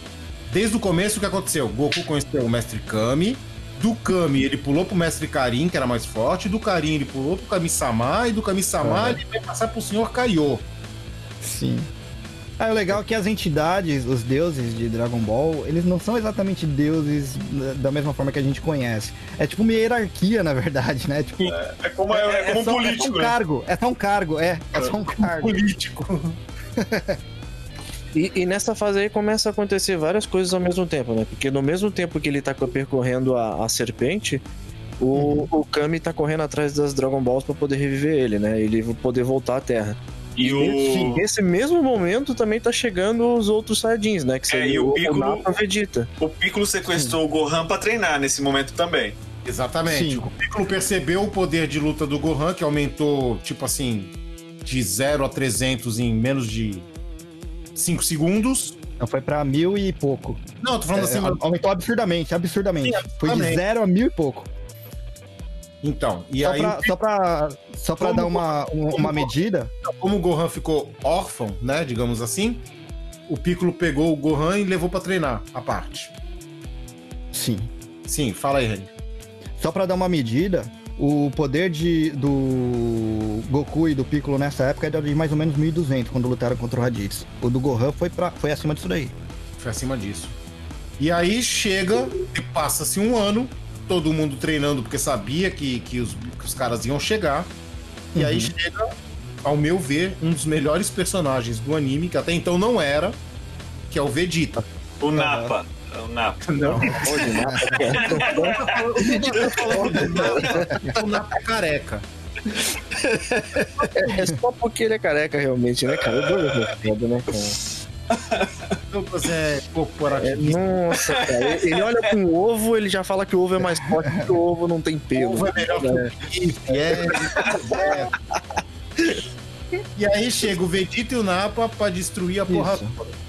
desde o começo o que aconteceu? Goku conheceu o Mestre Kami, do Kami ele pulou pro Mestre Karin, que era mais forte, do Karin ele pulou pro Kami-sama, e do Kami-sama Uhum. ele vai passar pro Senhor Kaiô. Sim. Ah, o legal é que as entidades, os deuses de Dragon Ball, eles não são exatamente deuses da- mesma forma que a gente conhece. É tipo uma hierarquia, na verdade, né? Tipo, É como, é, como um só, é só político, um né? cargo, é só um cargo, é, é só um cargo. Político. E, e nessa fase aí começa a acontecer várias coisas ao mesmo tempo, né? Porque no mesmo tempo que ele tá percorrendo a, a serpente, o, o Kami tá correndo atrás das Dragon Balls pra poder reviver ele, né? Ele poder voltar à Terra. E Nesse, o, nesse mesmo momento também tá chegando os outros Saiyajins, né? Que É, seria e o Piccolo- o Nappa Vegeta. o Piccolo sequestrou o Gohan pra treinar nesse momento também. Exatamente. Sim. O Piccolo percebeu o poder de luta do Gohan, que aumentou, tipo assim, de 0 a 300 em menos de 5 segundos. Então foi pra mil e pouco. Não, tô falando É, assim, mas- aumentou absurdamente, absurdamente. Sim, Foi de zero a mil e pouco. Então, e Só aí, pra, só pra, só pra dar uma, um- uma medida, como o Gohan ficou órfão, né, digamos assim, o Piccolo pegou o Gohan e levou pra treinar a parte. sim. Sim, fala aí, Reni. Só pra dar uma medida, o poder de, do Goku e do Piccolo nessa época era de mais ou menos 1200 quando lutaram contra o Raditz. O do Gohan foi, pra, foi acima disso daí. Foi acima disso. E aí chega e passa-se um ano, todo mundo treinando porque sabia que, que, os, que os caras iam chegar. E aí chega, ao meu ver, um dos melhores personagens do anime, que até então não era, que é o Vegeta. O Napa. É o Napa. Não. É o Napa careca. É, é só porque ele é careca, realmente, né, cara? O Douglas é foda, né, cara? Douglas é É, corporativista. nossa, cara. Ele olha com o ovo, ele já fala que o ovo é mais forte que o ovo não tem pelo. Ovo é melhor que o bife, é. é. E aí chega o Vegeta e o Napa pra destruir a porra Isso. toda.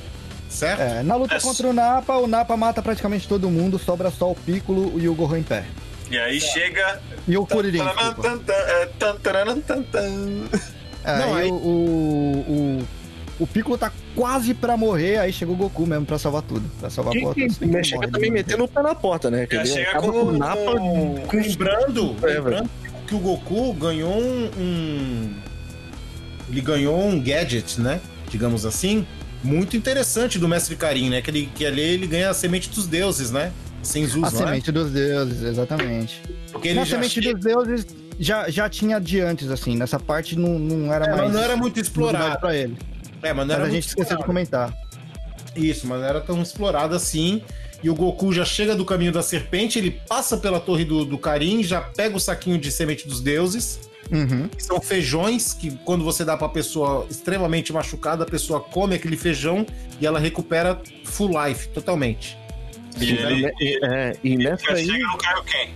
Certo? É, na luta É. contra o Napa, o Napa mata praticamente todo mundo, sobra só o Piccolo e o Gohan em pé. E aí chega. E o Kuririn, é. É, Não, aí aí- o, o, o, o Piccolo tá quase pra morrer, aí chegou o Goku mesmo pra salvar tudo. Pra salvar a Que, toda, se bem que chega também metendo o pé na porta, né? Já chega acaba com- com o Napa com Lembrando, É, lembrando que o Goku ganhou um, um- Ele ganhou um gadget, né? Digamos assim. Muito interessante do Mestre Karim, né? Que, ele, que ali ele ganha a semente dos deuses, né? Sem A Zuz, né? semente dos deuses, exatamente. Porque ele já semente chega- dos deuses já, já tinha de antes, assim. Nessa parte não, não era É, mais. mas não era muito explorado. pra ele. É, mas não Mas era a muito gente esqueceu de comentar. Isso, mas não era tão explorado assim. E o Goku já chega do caminho da serpente, ele passa pela torre do, do Karim, já pega o saquinho de semente dos deuses, Uhum. que são feijões que quando você dá pra pessoa extremamente machucada, a pessoa come aquele feijão e ela recupera full life, totalmente. E ele, e- É, e nessa aí. chega no Kaioken.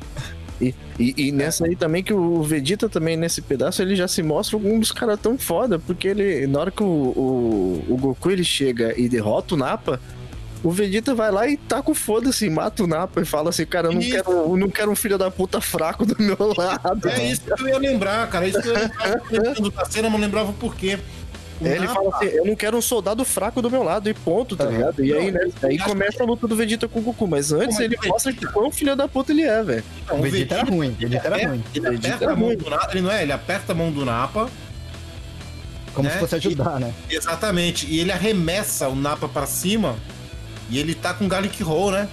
E, e, e nessa aí também que o Vegeta também, nesse pedaço, ele já se mostra um dos caras tão foda, porque ele, na hora que o, o, o Goku ele chega e derrota o Napa, o Vegeta vai lá e taca o foda-se, mata o Napa e fala assim, cara, eu não, Isso. quero, eu não quero um filho da puta fraco do meu lado. É isso que eu ia lembrar, cara. É isso que eu ia lembrar. Da cena, não lembrava por quê. O É, ele Napa- fala assim, eu não quero um soldado fraco do meu lado, e ponto, tá ligado? E aí, né, aí começa a luta do Vegeta com o Goku, mas antes ele o mostra que quão filho da puta ele é, velho. O Vegeta era ruim, o Vegeta era ruim. Ele Vegeta aperta era a mão ruim. do Napa. Ele não é? Ele aperta a mão do Napa. Como né? se fosse ajudar, né? Exatamente. E ele arremessa o Napa pra cima. E ele tá com Garlic Roll, né?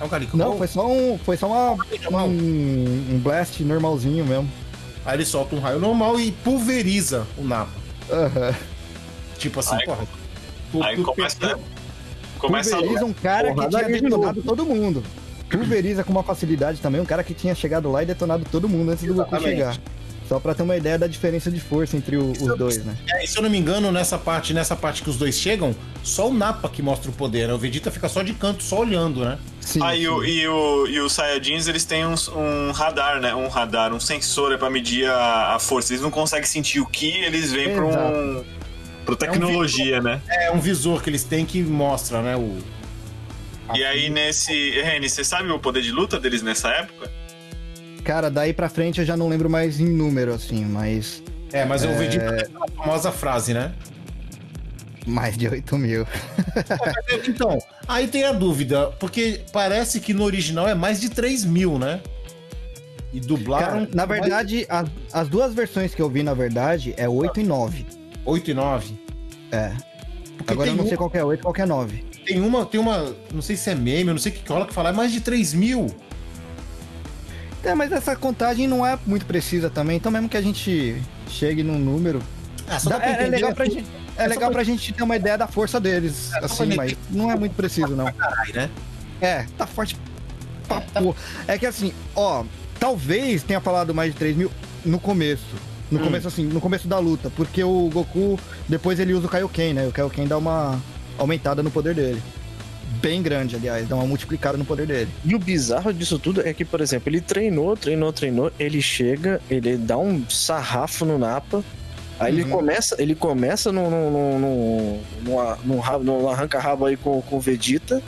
É um Garlic Não, Roll? foi só um. Foi só uma, normal. um, um blast normalzinho mesmo. Aí ele solta um raio normal e pulveriza o Napa. Aham. Tipo assim, Aí- porra. tu- Aí tu começa, perdeu- começa a Pulveriza um cara que tinha de detonado todo mundo. Pulveriza com uma facilidade também um cara que tinha chegado lá e detonado todo mundo antes do Goku Exatamente. chegar. Só pra ter uma ideia da diferença de força entre o- os dois, né? É, e se eu não me engano, nessa parte, nessa parte que os dois chegam, só o Napa que mostra o poder, né? O Vegeta fica só de canto, só olhando, né? Sim. Ah, e o, sim. e, o, e os Saiyajins, eles têm uns- um radar, né? Um radar, um sensor é pra medir a, a força. Eles não conseguem sentir o que, eles vêm pra um... Pro tecnologia, né? É um visor que eles têm que mostra, né? O... E aí, nesse... Reni, você sabe o poder de luta deles nessa época? Cara, daí pra frente eu já não lembro mais em número, assim, mas. É, mas o Vegeta tem a famosa frase, né? Mais de 8 mil. Então, aí tem a dúvida, porque parece que no original é mais de 3 mil, né? E dublaram. Cara, na verdade, as, as duas versões que eu vi, na verdade, é 8 e 9. 8 e 9. É. Porque Agora eu não sei uma, qual que é 8 e qual que é 9. tem uma, tem uma. Não sei se é meme, eu não sei o que que rola que fala, é mais de 3 mil. É, mas essa contagem não é muito precisa também, então mesmo que a gente chegue num número. Só dá- dá pra é, é legal pra é gente. É, só legal pra- pra gente ter uma ideia da força deles, É, assim, pra mas não é muito preciso, não. né? É, tá forte pra porra. É que assim, ó, talvez tenha falado mais de 3 mil no começo. No Hum. começo, assim, no começo da luta, porque o Goku, depois ele usa o Kaioken, né? O Kaioken dá uma aumentada no poder dele. Bem grande, aliás, dá uma multiplicada no poder dele. E o bizarro disso tudo é que, por exemplo, ele treinou, treinou, treinou, ele chega, ele dá um sarrafo no Napa, aí ele Uhum. começa, ele começa no, no, no, no arranca-rabo aí com, com o Vegeta,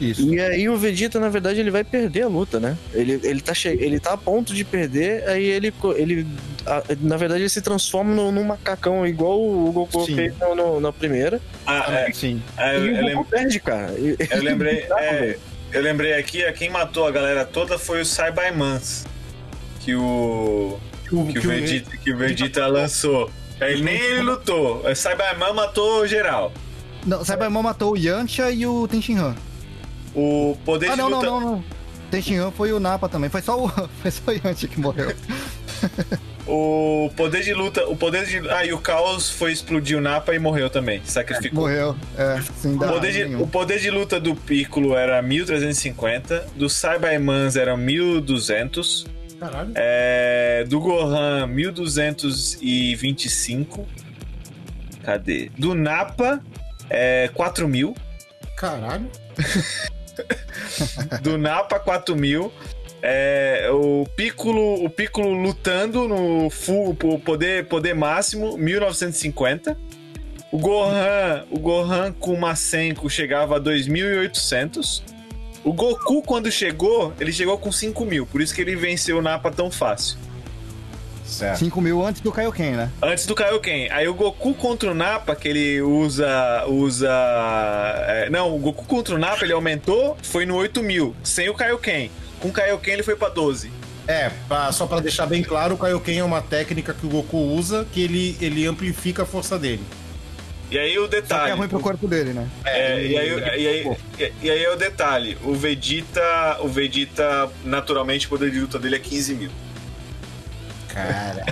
Isso. e aí o Vegeta, na verdade, ele vai perder a luta, né? Ele, ele, tá, che... ele tá a ponto de perder, aí ele, ele a- na verdade, ele se transforma no- num macacão, igual o Goku Sim. fez no, no- na primeira, Ah, é. Sim. é, eu, e o Goku lem- perde, cara. Eu lembrei... Bizarro, é, eu lembrei aqui, é, quem matou a galera toda foi o Saibaimans. que o. Que o que o- Vegeta, que o Vegeta lançou. Ele, nem ele lutou. O Cyberman matou geral. Não, Cyberman matou o Yantia e o Tenshinhan. O poder Ah, de não, não, luta. não, não. Tenshinhan foi o Napa também. Foi só o, foi só o Yantia que morreu. O poder de luta. O poder de. Ah, e o Caos foi explodir o Napa e morreu também. Sacrificou. Morreu. É, sem O dar poder, de, o poder de luta do Piccolo era 1350, do Cybermans era 1200, Caralho. é, do Gohan 1225. Cadê? Do Napa é 4000, Caralho. do Napa 4000. É, o Piccolo, o Piccolo lutando no full poder poder máximo 1950. O Gohan, o Gohan com o Masenko chegava a 2800. O Goku quando chegou, ele chegou com 5000, por isso que ele venceu o Napa tão fácil. Certo. 5 mil antes do Kaioken, né? Antes do Kaioken. Aí o Goku contra o Napa, que ele usa. usa. é, não, o Goku contra o Napa ele aumentou, foi no 8000, sem o Kaioken. Com o Kaioken ele foi pra 12. É, pra- só pra deixar bem claro, o Kaioken é uma técnica que o Goku usa que ele, ele amplifica a força dele. E aí o Só que detalhe. é ruim pro corpo dele, né? É, ele- e, aí, e, aí, e, e aí é o detalhe, o Vegeta, o Vegeta, naturalmente, o poder de luta dele é 15 mil. Cara.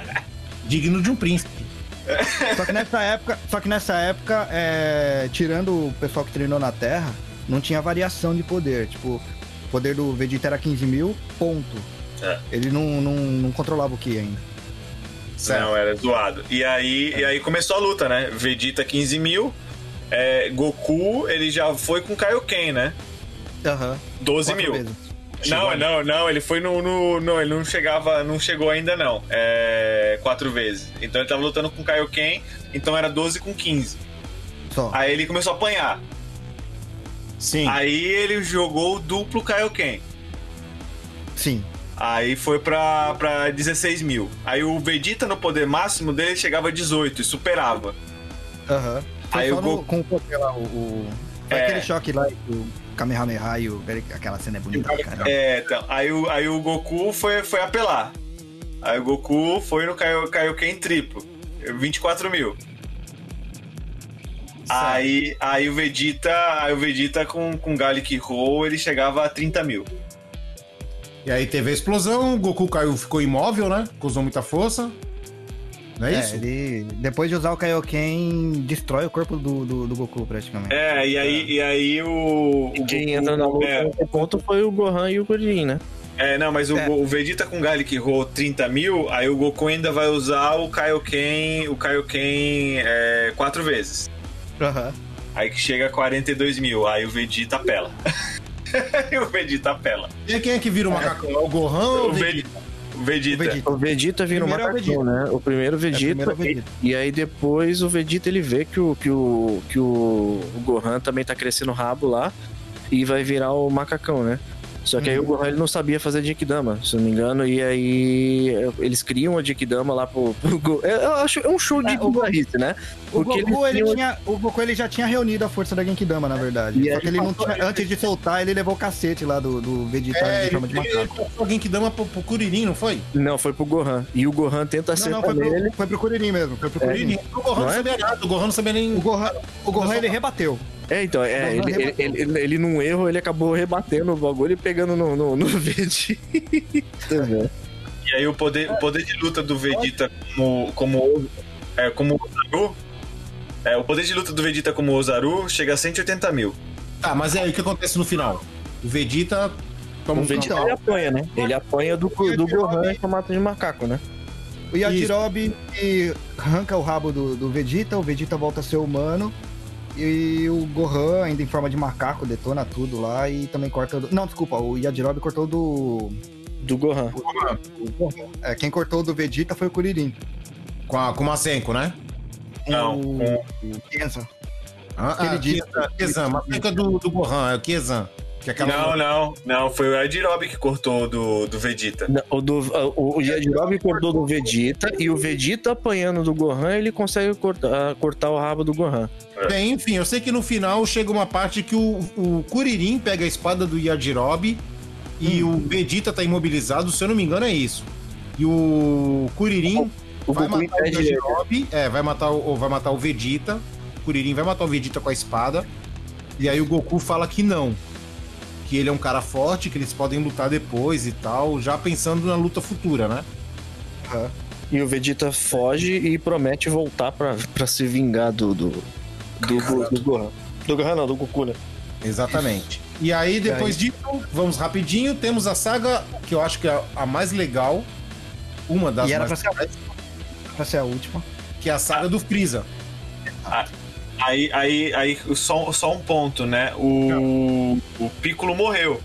Digno de um príncipe. Só que nessa época, só que nessa época, é, tirando o pessoal que treinou na Terra, não tinha variação de poder. Tipo, o poder do Vegeta era 15 mil, ponto. É. Ele não, não, não controlava o Ki ainda. Não, era zoado. E aí, e aí começou a luta, né? Vegeta 15 mil, é, Goku, ele já foi com Kaioken, né? Aham. 12 Quatro mil. vezes. Não, não, não, ele foi no, no- Não, ele não chegava. Não chegou ainda, não. É. Quatro vezes. Então ele tava lutando com Kaioken, então era 12 com 15. Só. Aí ele começou a apanhar. Sim. Aí ele jogou o duplo Kaioken. Sim. Aí foi pra, pra 16 mil. Aí o Vegeta no poder máximo dele chegava a 18 e superava. Aham. Foi Aí o no- Go- com o poder lá, o. o- Foi É. aquele choque lá, o Kamehameha e o. Aquela cena é bonita, caramba. É, então, aí, o, aí o Goku foi, foi apelar. Aí o Goku foi no Kaio- Kaioken triplo. 24 mil. Aí, aí o Vegeta, aí o Vegeta com, com Garlic Roll, ele chegava a 30 mil. E aí teve a explosão, o Goku caiu, ficou imóvel, né? Usou muita força. Não é, É, isso? ele. Depois de usar o Kaioken, destrói o corpo do, do, do Goku, praticamente. É, e aí, e aí o. E o quem Goku- entra na luta é, nesse ponto foi o Gohan e o Kuririn, né? É, não, mas o, É. o Vegeta com Garlic Roll 30 mil, aí o Goku ainda vai usar o Kaioken, o Kaioken é, quatro vezes. Aham. Aí que chega a 42 mil, aí o Vegeta apela. e o Vegeta apela. E quem é que vira o macacão? É o Gohan ou O o Vegeta? Vegeta. O Vegeta. O Vegeta. O Vegeta vira um Primeiro é o macacão, né? O primeiro Vegeta, primeiro é o Vegeta. E, e aí depois o Vegeta ele vê que o, que o, que o, o Gohan também tá crescendo o rabo lá e vai virar o macacão, né? Só que aí o Gohan ele não sabia fazer Genkidama, se não me engano, e aí eles criam a Genkidama lá pro, pro Go- Eu acho é um show de É, o- né? O Porque Goku, eles ele tinha, o Goku ele já tinha reunido a força da Genkidama, na verdade. E Só que ele não passou- tinha, antes de soltar, ele levou o cacete lá do, do Vegeta É, em ele, forma de ele, macaco. passou alguém que dama pro, pro Kuririn, não foi? Não, foi pro Gohan. E o Gohan tenta Não, acertar não, foi pro, nele. foi pro Kuririn mesmo. Foi pro Kuririn. Kuririn. O Gohan não, Não é? sabia nada, o Gohan não sabia nem... O Gohan, o Gohan ele rebateu. É, então, é, ele, ele, ele, ele- ele num erro, ele acabou rebatendo o bagulho e pegando no, no, no Vegeta. né? E aí o poder, o poder de luta do Vegeta como, como, é, como Ozaru. É, o poder de luta do Vegeta como Ozaru chega a 180 mil. Tá, mas é aí o que acontece no final? O Vegeta toma O Vegeta ele apanha, né? Ele apanha do, do Gohan em formato de macaco, né? O Yajirobe e arranca o rabo do, do Vegeta, o Vegeta volta a ser humano. E o Gohan, ainda em forma de macaco, detona tudo lá e também corta. Do... Não, desculpa, o Yajirobe cortou do. Do Gohan. do Gohan. É, quem cortou do Vegeta foi o Kuririn. com, a, com o Masenko, né? Não, O, com- o Kenza. Ah, Ele ah, disse- Kizan, Kizan, Masenko é do, do Gohan, é o Kizan. Que é aquela... Não, não, não. Foi o Yajirobe que cortou do, do Vegeta. Não, O, do, o, o Yajirobe cortou do Vegeta e o Vegeta apanhando do Gohan, ele consegue cortar, cortar o rabo do Gohan. Bem, enfim, eu sei que no final chega uma parte que o, o Kuririn pega a espada do Yajirobe e hum. o Vegeta tá imobilizado, se eu não me engano é isso. E o Kuririn o vai Goku matar o Yajirobe, é, vai matar o, vai matar o Vegeta. O Kuririn vai matar o Vegeta com a espada. E aí o Goku fala que não. Que ele é um cara forte, que eles podem lutar depois e tal, já pensando na luta futura, né? Uhum. E o Vegeta foge e promete voltar pra, pra se vingar do. do. do, do, do Gohan. Do Gohan não, do Goku, né? Exatamente. E aí, depois e aí? disso, vamos rapidinho, temos a saga que eu acho que é a mais legal. Uma das e era mais pra ser, pra ser a última. Que é a saga do Freeza. Ah, aí, aí, aí só, só um ponto, né? O, o Piccolo morreu.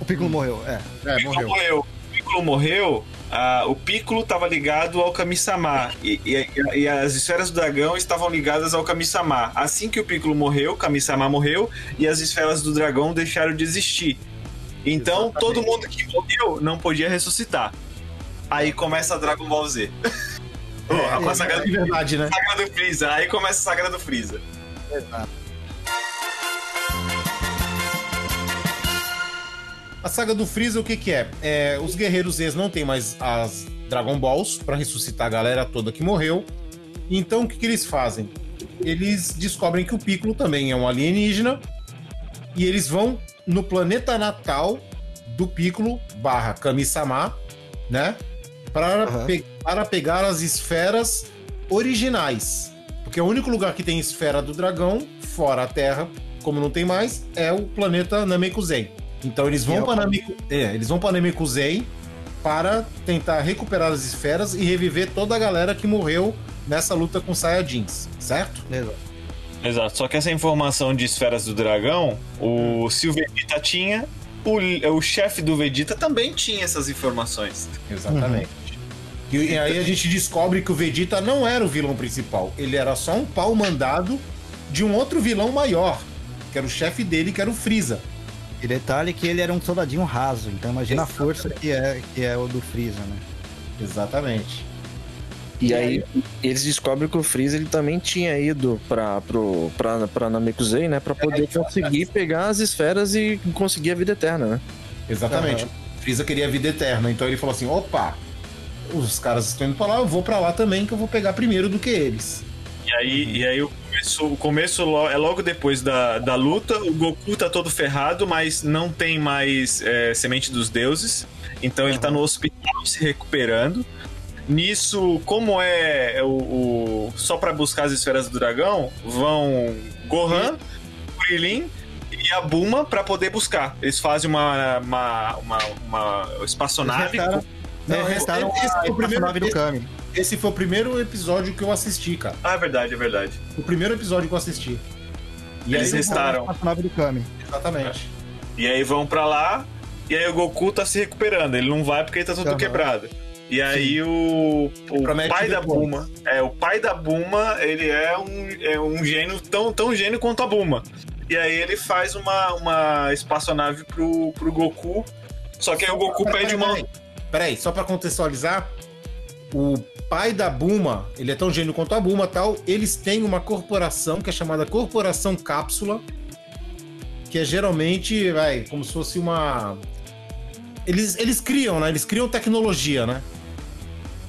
O Piccolo hum. morreu, é. é o Piccolo morreu. morreu. O Piccolo morreu ah, o Piccolo estava ligado ao Kami-sama e, e, e, as esferas do dragão estavam ligadas ao Kami-sama. Assim que o Piccolo morreu, Kami-sama morreu e as esferas do dragão deixaram de existir. Então Exatamente. todo mundo que morreu não podia ressuscitar. Aí começa a Dragon Ball Z. É, oh, a é, saga, é verdade, né? Saga do Freeza. Aí começa a saga do Freeza. Exato. A saga do Freeza, o que que é? é os guerreiros Z não tem mais as Dragon Balls para ressuscitar a galera toda que morreu. Então o que que eles fazem? Eles descobrem que o Piccolo também é um alienígena e eles vão no planeta natal do Piccolo barra Kami-sama, né? Para, uhum. pe para pegar as esferas originais. Porque o único lugar que tem esfera do dragão, fora a Terra, como não tem mais, é o planeta Namekusei. Então eles vão para Nameku... é, eles vão para Namekusei para tentar recuperar as esferas e reviver toda a galera que morreu nessa luta com Saiyajins, certo? Exato. Exato. Só que essa informação de esferas do dragão, o se o Vegeta tinha, o, o chefe do Vegeta também tinha essas informações. Exatamente. Uhum. E, e aí a gente descobre que o Vegeta não era o vilão principal. Ele era só um pau mandado de um outro vilão maior, que era o chefe dele, que era o Freeza. E detalhe que ele era um soldadinho raso, então imagina Exatamente. a força que é, que é o do Freeza, né? Exatamente. E, e aí, aí, eles descobrem que o Freeza ele também tinha ido pra, pro, pra, pra Namekusei, né? Pra poder é, conseguir pegar as esferas e conseguir a vida eterna, né? Exatamente. Uhum. O Freeza queria a vida eterna, então ele falou assim: opa, os caras estão indo pra lá, eu vou pra lá também, que eu vou pegar primeiro do que eles. E aí, uhum. e aí o começo, o começo é logo depois da, da luta. O Goku tá todo ferrado, mas não tem mais é, semente dos deuses. Então ele tá no hospital se recuperando. Nisso, como é o, o só para buscar as esferas do dragão, vão Gohan, Krillin e a Buma para poder buscar. Eles fazem uma uma, uma, uma espaçonave. Eles restaram, não, é, restaram esse, a, o primeiro do Kami. Esse foi o primeiro episódio que eu assisti, cara. Ah, é verdade, é verdade. O primeiro episódio que eu assisti. E eles restaram. A nave do Kami. Exatamente. É. E aí vão para lá, e aí o Goku tá se recuperando. Ele não vai porque ele tá tudo uhum. quebrado. E aí Sim. o, o pai da Buma, é, o pai da Buma, ele é um, é um gênio tão, tão gênio quanto a Buma. E aí ele faz uma, uma espaçonave pro, pro Goku. Só que aí o Goku peraí, pede uma. Peraí, só pra contextualizar, o pai da Buma, ele é tão gênio quanto a Buma tal, eles têm uma corporação que é chamada Corporação Cápsula, que é geralmente, vai, como se fosse uma. Eles, eles criam, né? Eles criam tecnologia, né?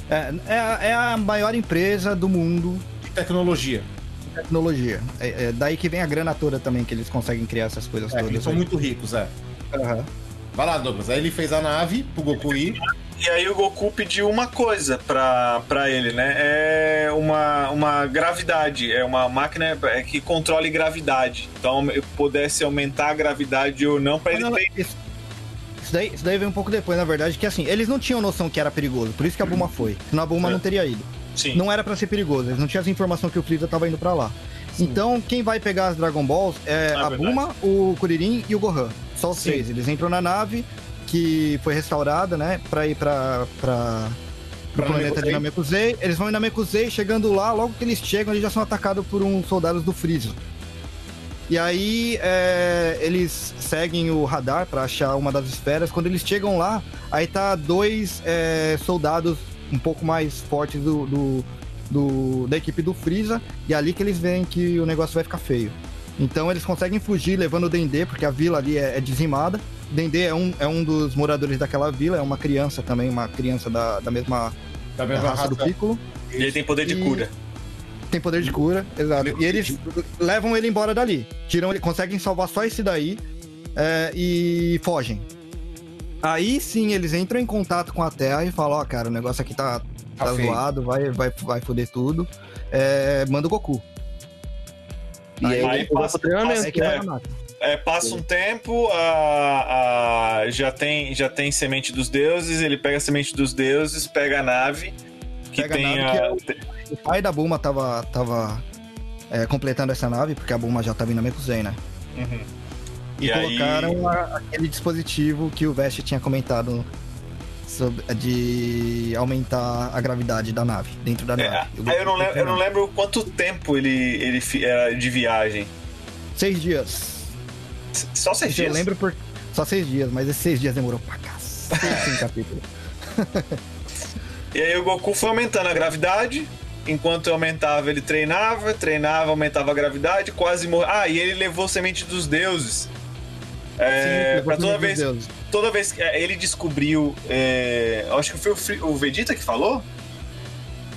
É, é, é a maior empresa do mundo. De tecnologia. Tecnologia. É, é, daí que vem a grana toda também, que eles conseguem criar essas coisas é, todas. Eles são aí. muito ricos, é. Uhum. Vai lá, Douglas. Aí ele fez a nave pro Goku ir. E aí o Goku pediu uma coisa pra, pra ele, né? É uma, uma gravidade, é uma máquina é, que controle gravidade. Então pudesse aumentar a gravidade ou não pra ele ter... Isso, isso, daí, isso daí veio um pouco depois, na verdade, que assim, eles não tinham noção que era perigoso, por isso que a Buma foi. Senão a Buma é. não teria ido. Sim. Não era para ser perigoso, eles não tinham essa informação que o Freeza tava indo para lá. Sim. Então, quem vai pegar as Dragon Balls é, é a verdade. Buma, o Kuririn e o Gohan. Só os Sim. três. Eles entram na nave, que foi restaurada, né, para ir para para o planeta de Namekusei. Eles vão em Namekusei, chegando lá, logo que eles chegam, eles já são atacados por uns soldados do Freeza. E aí é, eles seguem o radar para achar uma das esferas. Quando eles chegam lá, aí tá dois é, soldados um pouco mais fortes do, do, do, da equipe do Freeza. E é ali que eles veem que o negócio vai ficar feio. Então eles conseguem fugir levando o Dendê, porque a vila ali é, é dizimada. Dendê é um, é um dos moradores daquela vila, é uma criança também, uma criança da, da mesma, Da mesma raça, raça. do Piccolo. E ele tem poder de E- cura. Tem poder de cura, exato. E eles levam ele embora dali. Tiram ele, conseguem salvar só esse daí é, e fogem. Aí sim eles entram em contato com a Terra e falam, ó, cara, o negócio aqui tá, tá Tá zoado, vai, vai, vai foder tudo. É, manda o Goku. E aí, Aí passa- passa- Aí que É. vai na máquina. É, passa um tempo, a, a- já, tem, já tem semente dos deuses, ele pega a semente dos deuses, pega a nave, que Pega a tem nave, a. que O pai da Bulma tava, tava é, completando essa nave, porque a Bulma já tava indo na Mekuzei, né? Uhum. E, E aí- colocaram a- aquele dispositivo que o Vest tinha comentado sobre, de aumentar a gravidade da nave, dentro da É, nave. Aí eu, não lembro, eu não lembro quanto tempo ele, ele era de viagem. Seis dias. Só seis eu dias? lembro por... Só seis dias, mas esses seis dias demorou pra cacete em capítulo. E aí o Goku foi aumentando a gravidade. Enquanto aumentava, ele treinava, treinava, aumentava a gravidade, quase morreu. Ah, e ele levou semente dos deuses. É, Sim, pra toda vez, deuses. toda vez que é, ele descobriu. é, acho que foi o, Fri- o Vegeta que falou?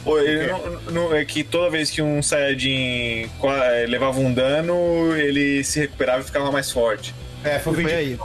Ou ele não- não- é que toda vez que um Saiyajin é, levava um dano, ele se recuperava e ficava mais forte. É, foi, Foi aí.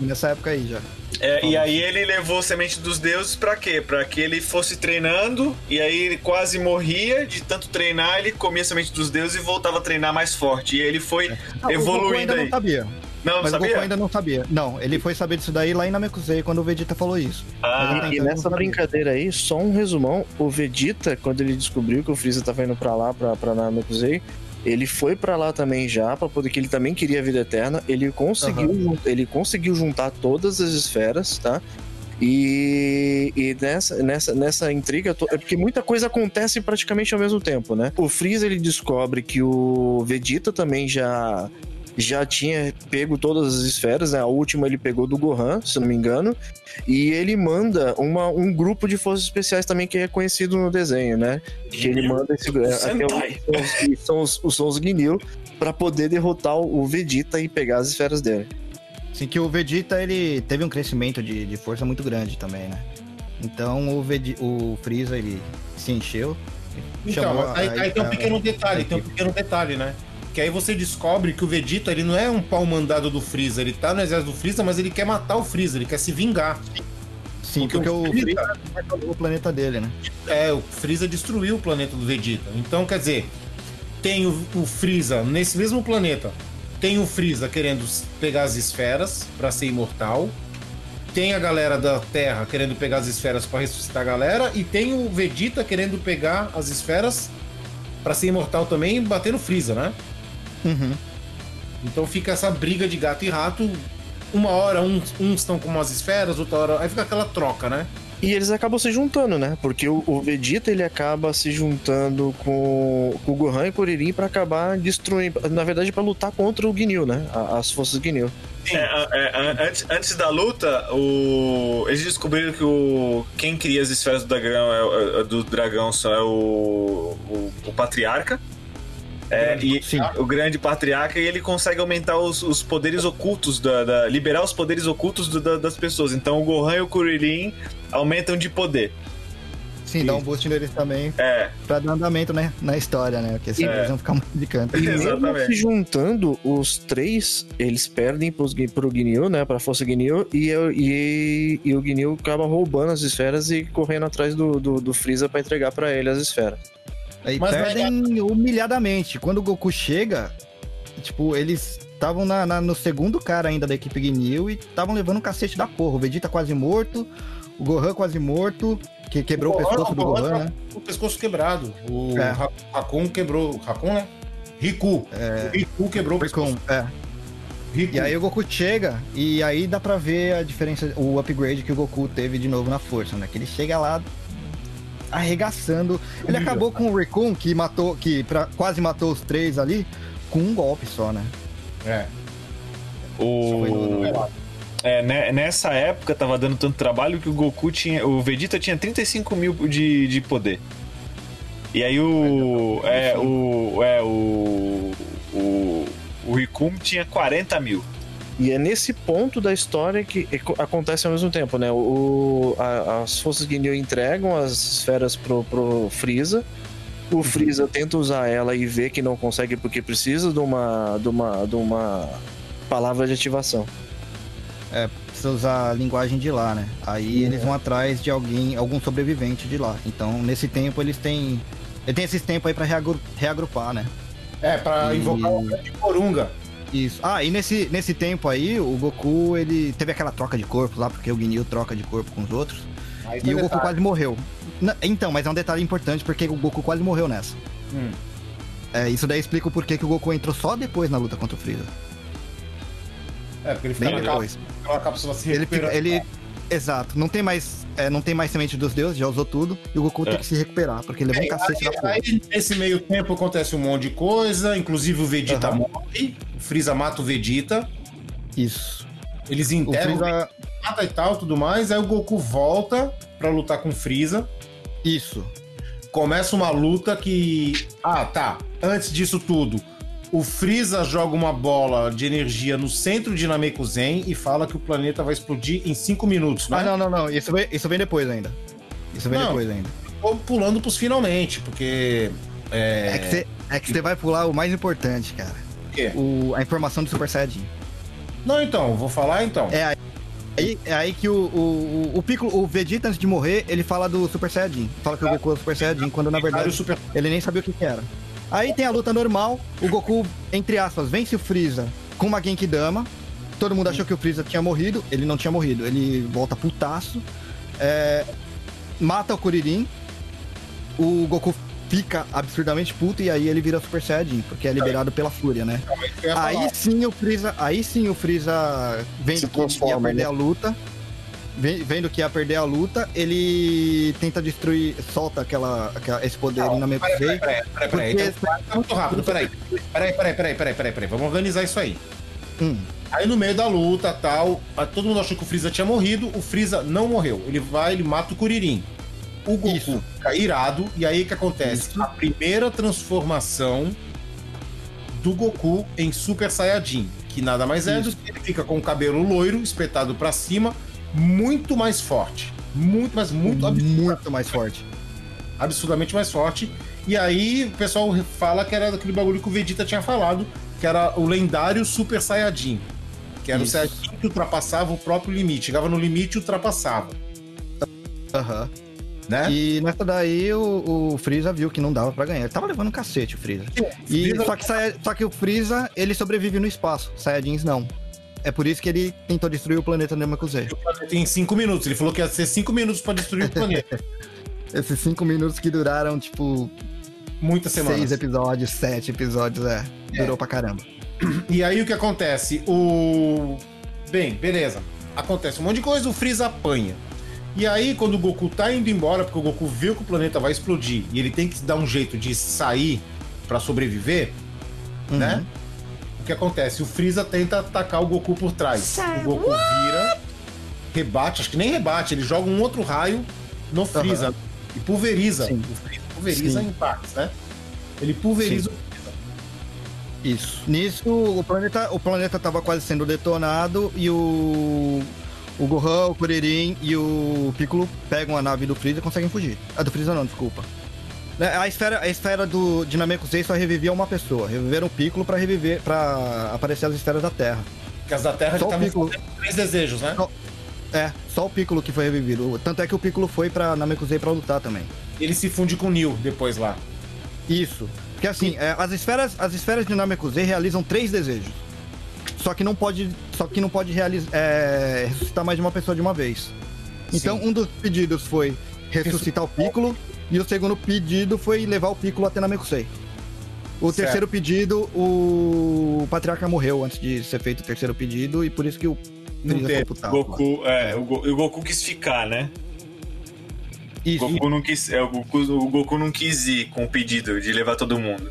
Nessa época aí já. É, e aí ele levou semente dos deuses pra quê? Pra que ele fosse treinando, e aí ele quase morria de tanto treinar, ele comia semente dos deuses e voltava a treinar mais forte. E ele foi Ah, o Goku evoluindo ainda aí. não sabia. Não, Mas o Goku sabia? ainda não sabia. Não, ele foi saber disso daí lá em Namekusei, quando o Vegeta falou isso. Ah, E então nessa sabia. brincadeira aí, só um resumão, o Vegeta, quando ele descobriu que o Freeza tava indo pra lá, pra, pra Namekusei, ele foi pra lá também já, pra poder que ele também queria a vida eterna, ele conseguiu, jun- ele conseguiu juntar todas as esferas, tá? E, e nessa, nessa, nessa intriga, é porque muita coisa acontece praticamente ao mesmo tempo, né? O Freeza ele descobre que o Vegeta também já já tinha pego todas as esferas, né? A última ele pegou do Gohan, se não me engano. E ele manda uma, um grupo de forças especiais também que é conhecido no desenho, né? Que ele manda esse é, até são os, os, são os Ginyu pra poder derrotar o Vegeta e pegar as esferas dele. Assim que o Vegeta ele teve um crescimento de, de força muito grande também, né? Então o, Vegi, o Freeza ele se encheu. Então, aí, a- aí tem um pequeno a- detalhe, tem um pequeno detalhe, né? Que aí você descobre que o Vegeta, ele não é um pau mandado do Freeza, ele tá no exército do Freeza, mas ele quer matar o Freeza, ele quer se vingar. Sim, porque porque, o Freeza- controlou o planeta dele, né? É, o Freeza destruiu o planeta do Vegeta. Então, quer dizer, tem o, o Freeza nesse mesmo planeta. Tem o Freeza querendo pegar as esferas pra ser imortal. Tem a galera da Terra querendo pegar as esferas pra ressuscitar a galera. E tem o Vegeta querendo pegar as esferas pra ser imortal também e bater no Freeza, né? Uhum. Então fica essa briga de gato e rato. Uma hora uns, uns estão com umas esferas, outra hora. Aí fica aquela troca, né? E eles acabam se juntando, né? Porque o, o Vegeta ele acaba se juntando com, com o Gohan e Kuririn pra acabar destruindo. Na verdade, pra lutar contra o Ginyu, né? As forças Ginyu. É, é, an- antes, antes da luta, o... eles descobriram que o... quem cria as esferas do dragão é, é- do dragão só é o, o, o patriarca. É, e Sim. o grande patriarca e ele consegue aumentar os, os poderes ocultos da, da- liberar os poderes ocultos do- da- das pessoas. Então o Gohan e o Kuririn aumentam de poder. Sim, dá um boost neles também É, pra dar andamento, né? Na história, né? Porque senão É. eles vão ficar muito de canto. E mesmo Exatamente. se juntando, os três, eles perdem pros, Gui- pro Ginyu, né? Pra força Ginyu, e, eu- e, e o Ginyu acaba roubando as esferas e correndo atrás do, do, do Freeza pra entregar pra ele as esferas. Aí Mas perdem humilhadamente. Quando o Goku chega, tipo, eles estavam na, na- no segundo cara ainda da equipe Ginyu e estavam levando um cacete da porra. O Vegeta quase morto, o Gohan quase morto, que quebrou o, Gohan- pescoço do o Gohan Gohan, tá né? O pescoço quebrado. O É. Raccoon quebrou. Raccoon, né? Riku. É. O Riku quebrou o pescoço. é. Riku. E aí o Goku chega e aí dá pra ver a diferença, o upgrade que o Goku teve de novo na força, né? Que ele chega lá arregaçando. Ele acabou com o Raccoon, que matou, que pra, quase matou os três ali, com um golpe só, né? É. O... É, né, nessa época tava dando tanto trabalho que o Goku tinha. O Vegeta tinha 35 mil de, de poder. E aí o. É, o. É, o. O. O Rikum tinha 40 mil. E é nesse ponto da história que acontece ao mesmo tempo, né? O, a, as forças Ginyu entregam as esferas pro, pro Freeza. O uhum. Freeza tenta usar ela e vê que não consegue porque precisa de uma, de uma, de uma palavra de ativação. É, precisa usar a linguagem de lá, né? Aí uhum. eles vão atrás de alguém, algum sobrevivente de lá. Então, nesse tempo, eles têm. Ele tem esses tempos aí pra reagru... reagrupar, né? É, pra e... invocar o de Corunga. Isso. Ah, e nesse, nesse tempo aí, o Goku, ele teve aquela troca de corpo lá, porque o Ginyu troca de corpo com os outros. Mas e o Goku quase morreu. Então, mas é um detalhe importante, porque o Goku quase morreu nessa. Hum. É, isso daí explica o porquê que o Goku entrou só depois na luta contra o Freeza. É, porque ele fica Bem depois. Cápsula, cápsula se ele, ele Exato, não tem mais é, não tem mais semente dos deuses, já usou tudo, e o Goku é. tem que se recuperar, porque ele levou é, um cacete aí, da Aí, nesse meio tempo acontece um monte de coisa, inclusive o Vegeta uhum. morre, o Freeza mata o Vegeta. Isso. Eles enterram o Freeza... mata e tal, tudo mais, aí o Goku volta para lutar com o Freeza. Isso. Começa uma luta que... Ah, tá. Antes disso tudo, o Freeza joga uma bola de energia no centro de Namekuzen e fala que o planeta vai explodir em 5 minutos, né? Ah, não, não, não. Isso vem, isso vem depois ainda. Isso vem não, depois ainda. Tô pulando pros finalmente, porque. É, é que você é vai pular o mais importante, cara. O quê? O, a informação do Super Saiyajin. Não, então, vou falar então. É aí, é aí que o, o, o Piccolo, o Vegeta, antes de morrer, ele fala do Super Saiyajin. Fala que o Goku é o Super Saiyajin, quando na verdade Super... ele nem sabia o que, que era. Aí tem a luta normal, o Goku, entre aspas, vence o Freeza com uma Genkidama. Todo mundo achou que o Freeza tinha morrido, ele não tinha morrido. Ele volta putaço, é, mata o Kuririn, o Goku fica absurdamente puto e aí ele vira Super Saiyajin, porque é liberado pela fúria, né? Aí sim o Freeza, aí sim o Freeza vendo que ia perder né? a luta, vendo que ia perder a luta, ele tenta destruir, solta aquela, aquela esse poder não, na minha peraí, peraí, peraí, peraí, peraí, então, tá muito rápido, peraí. Peraí, peraí, peraí, peraí, peraí, peraí, vamos organizar isso aí. Hum. Aí no meio da luta, tal, todo mundo achou que o Freeza tinha morrido, o Freeza não morreu. Ele vai, ele mata o Kuririn. O Goku isso. fica irado, e aí o que acontece? Isso. A primeira transformação do Goku em Super Saiyajin, que nada mais é isso. do que ele fica com o cabelo loiro, espetado para cima, muito mais forte. Muito, mas muito Muito mais forte. Absurdamente mais forte. E aí o pessoal fala que era daquele bagulho que o Vegeta tinha falado, que era o lendário Super Saiyajin. Que era Isso. o Saiyajin que ultrapassava o próprio limite. Chegava no limite e ultrapassava. Aham. Uhum. Né? E nessa daí o, o Freeza viu que não dava para ganhar. Ele tava levando um cacete o Freeza. E, Freeza... Só, que, só que o Freeza, ele sobrevive no espaço. Saiyajins não. É por isso que ele tentou destruir o planeta Namekusei. O planeta em 5 minutos. Ele falou que ia ser 5 minutos para destruir o planeta. Esses 5 minutos que duraram, tipo. Muitas semanas. 6 episódios, 7 episódios, é. é. Durou pra caramba. E aí o que acontece? O. Bem, beleza. Acontece um monte de coisa, o Freeza apanha. E aí, quando o Goku tá indo embora, porque o Goku viu que o planeta vai explodir e ele tem que dar um jeito de sair para sobreviver, uhum. né? O que acontece? O Freeza tenta atacar o Goku por trás. O Goku vira, rebate, acho que nem rebate, ele joga um outro raio no Freeza uhum. e pulveriza. Sim. O Freeza pulveriza Sim. em partes, né? Ele pulveriza Sim. o Freeza. Isso. Nisso, o planeta, o planeta tava quase sendo detonado e o o Gohan, o Kuririn e o Piccolo pegam a nave do Freeza e conseguem fugir. A do Freeza não, desculpa. Né, a esfera, a esfera do Dinamico Z só revivia uma pessoa. Reviveram o Piccolo pra reviver, para aparecer as esferas da Terra. Porque as da Terra só estavam Piccolo... três desejos, né? Só... É, só o Piccolo que foi revivido. Tanto é que o Piccolo foi pra Namekusei pra lutar também. Ele se funde com o Neo depois lá. Isso. Porque assim, é, as esferas, as esferas de Namekusei realizam três desejos. Só que não pode, só que não pode realizar, é, ressuscitar mais de uma pessoa de uma vez. Então, Sim. um dos pedidos foi ressuscitar o Piccolo e o segundo pedido foi levar o Piccolo até Namekusei. O certo. terceiro pedido, o Patriarca morreu antes de ser feito o terceiro pedido, e por isso que o Freeza ficou Goku, é, o, Go, o Goku quis ficar, né? Isso. O Goku, não quis, é, o, Goku, o Goku não quis ir com o pedido de levar todo mundo.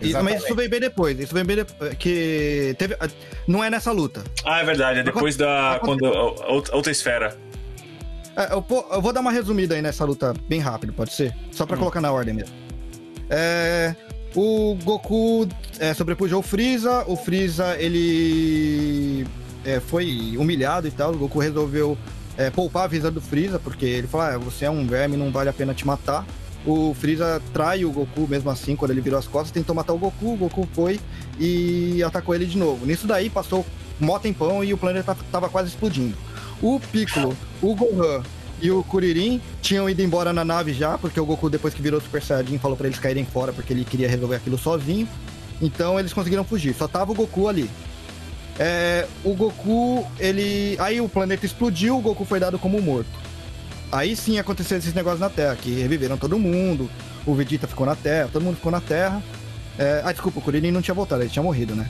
Isso, mas isso vem bem depois. Isso vem bem depois. Que teve. Não é nessa luta. Ah, é verdade. É depois da. Quando, outra esfera. É, eu, eu, vou dar uma resumida aí nessa luta bem rápido, pode ser? Só pra hum. colocar na ordem mesmo. É, O Goku é, sobrepujou o Freeza, o Freeza ele é, foi humilhado e tal. O Goku resolveu é, poupar a visão do Freeza, porque ele falou: ah, você é um verme, não vale a pena te matar. O Freeza trai o Goku mesmo assim, quando ele virou as costas, tentou matar o Goku, o Goku foi e atacou ele de novo. Nisso daí passou mó tempão e o planeta tava quase explodindo. O Piccolo, o Gohan e o Kuririn tinham ido embora na nave já, porque o Goku, depois que virou Super Saiyajin, falou para eles caírem fora porque ele queria resolver aquilo sozinho. Então eles conseguiram fugir. Só tava o Goku ali. É, o Goku, ele. Aí o planeta explodiu, o Goku foi dado como morto. Aí sim aconteceu esses negócios na Terra, que reviveram todo mundo, o Vegeta ficou na Terra, todo mundo ficou na Terra. É... Ah, desculpa, o Kuririn não tinha voltado, ele tinha morrido, né?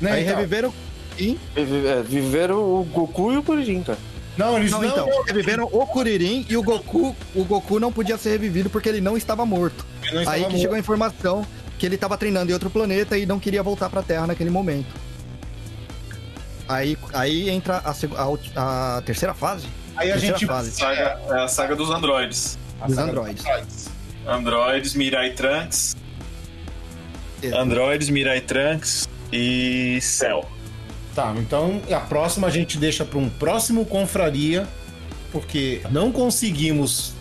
Né, Aí então? reviveram. E... É, viveram o Goku e o Kuririn, cara. Não, eles Não, não. então, reviveram o Kuririn e o Goku. O Goku não podia ser revivido porque ele não estava morto. não estava Aí que morto. chegou a informação que ele estava treinando em outro planeta e não queria voltar pra Terra naquele momento. Aí, aí entra a, a a terceira fase. Aí a terceira gente. fase Saga, é a saga dos androides. A dos saga androides. Androides, Mirai Trunks. Androides, Mirai Trunks e Cell. Tá, então a próxima a gente deixa para um próximo confraria, porque não conseguimos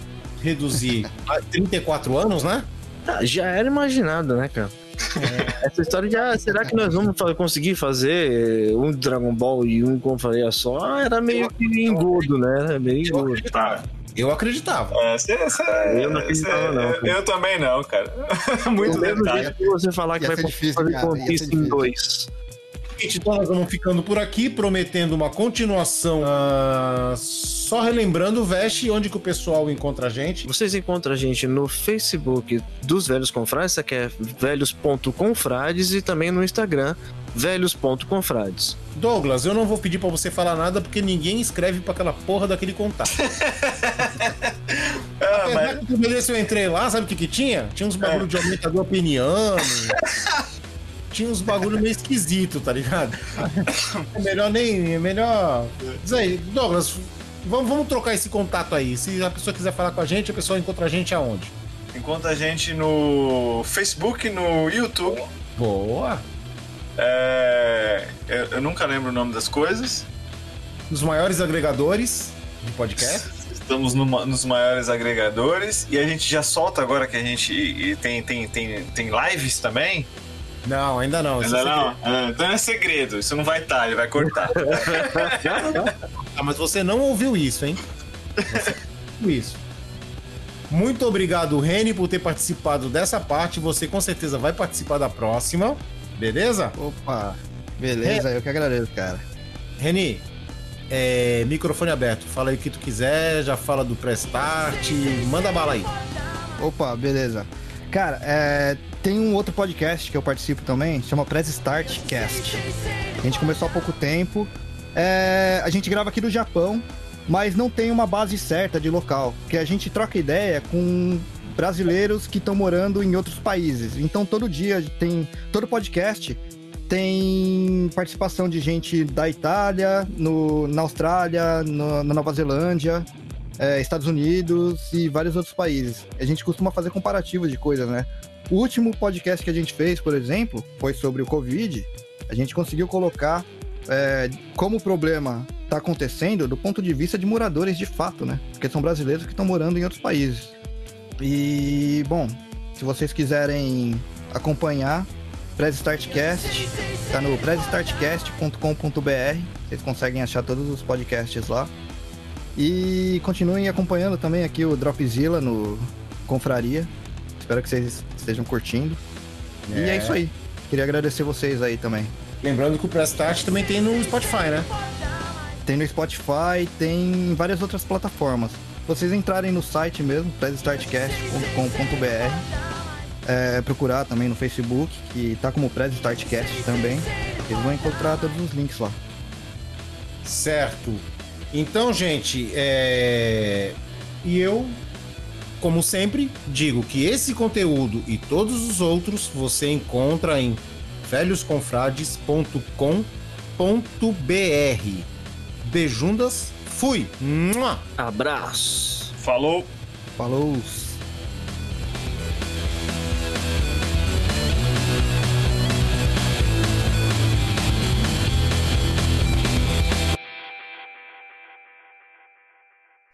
reduzir a 34 anos, né? Ah, já era imaginado, né, cara? Essa história de, ah, será que nós vamos conseguir fazer um Dragon Ball e um Confraria só? Ah, Era meio que engodo, né? Era meio engodo. Tá. Eu acreditava. É, cê- cê- Eu não acreditava, cê- não, cara. Eu também não, cara. Muito Do detalhe. jeito que você falar que Ia vai ser difícil, fazer cara, ia ser Conquista em dois. Gente, então nós vamos ficando por aqui, prometendo uma continuação. ah, só relembrando, Veste, onde que o pessoal encontra a gente. Vocês encontram a gente no Facebook dos Velhos Confrades, que é velhos.confrades, e também no Instagram, velhos.confrades. Douglas, eu não vou pedir pra você falar nada porque ninguém escreve pra aquela porra daquele contato. Ah, Apesar mas, que eu entrei lá, sabe o que que tinha? Tinha uns bagulho de aumentador peniano. tinha uns bagulho meio esquisito, tá ligado? É melhor nem. É melhor. Diz aí, Douglas, vamos, vamos trocar esse contato aí. Se a pessoa quiser falar com a gente, a pessoa encontra a gente aonde? encontra a gente no Facebook, no YouTube. Boa! É, eu, eu nunca lembro o nome das coisas. Nos maiores agregadores de podcast. Estamos numa- nos maiores agregadores e a gente já solta agora que a gente tem, tem, tem, tem lives também. Não, ainda não. isso Ainda é não? Ah, então é segredo, isso não vai estar, ele vai cortar. Ah, mas você não ouviu isso, hein? Você não ouviu isso. Muito obrigado, Reni, por ter participado dessa parte. Você com certeza vai participar da próxima. Beleza? Opa, beleza, eu que agradeço, cara. Reni, é, microfone aberto. Fala aí o que tu quiser, já fala do Prestart. Manda bala aí. Opa, beleza. Cara, é, tem um outro podcast que eu participo também, chama Press Start Cast. A gente começou há pouco tempo. É, a gente grava aqui do Japão, mas não tem uma base certa de local. Que a gente troca ideia com brasileiros que estão morando em outros países. Então todo dia tem. Todo podcast tem participação de gente da Itália, no, na Austrália, no- na Nova Zelândia, é, Estados Unidos e vários outros países. A gente costuma fazer comparativos de coisas, né? O último podcast que a gente fez, por exemplo, foi sobre o Covid. A gente conseguiu colocar é, como o problema está acontecendo do ponto de vista de moradores de fato, né? Porque são brasileiros que estão morando em outros países. E, bom, se vocês quiserem acompanhar, Press Startcast, tá no pressstartcast.com.br. Vocês conseguem achar todos os podcasts lá. E continuem acompanhando também aqui o Dropzilla no Confraria. Espero que vocês estejam curtindo. E é isso aí. Queria agradecer vocês aí também. Lembrando que o Prestart também tem no Spotify, né? Tem no Spotify, tem em várias outras plataformas. Vocês entrarem no site mesmo, pressstartcast.com.br, é, procurar também no Facebook, que tá como Press Startcast também, vocês vão encontrar todos os links lá. Certo. Então, gente, é... e eu, como sempre, digo que esse conteúdo e todos os outros você encontra em velhosconfrades.com.br. Beijundas, fui! Mua! Abraço. Falou! Falou!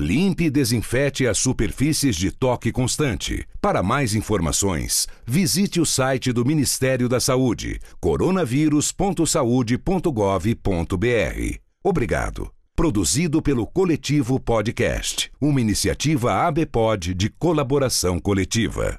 Limpe e desinfete as superfícies de toque constante. Para mais informações, visite o site do Ministério da Saúde, coronavírus.saude.gov.br. Obrigado. Produzido pelo Coletivo Podcast, uma iniciativa ABPOD de colaboração coletiva.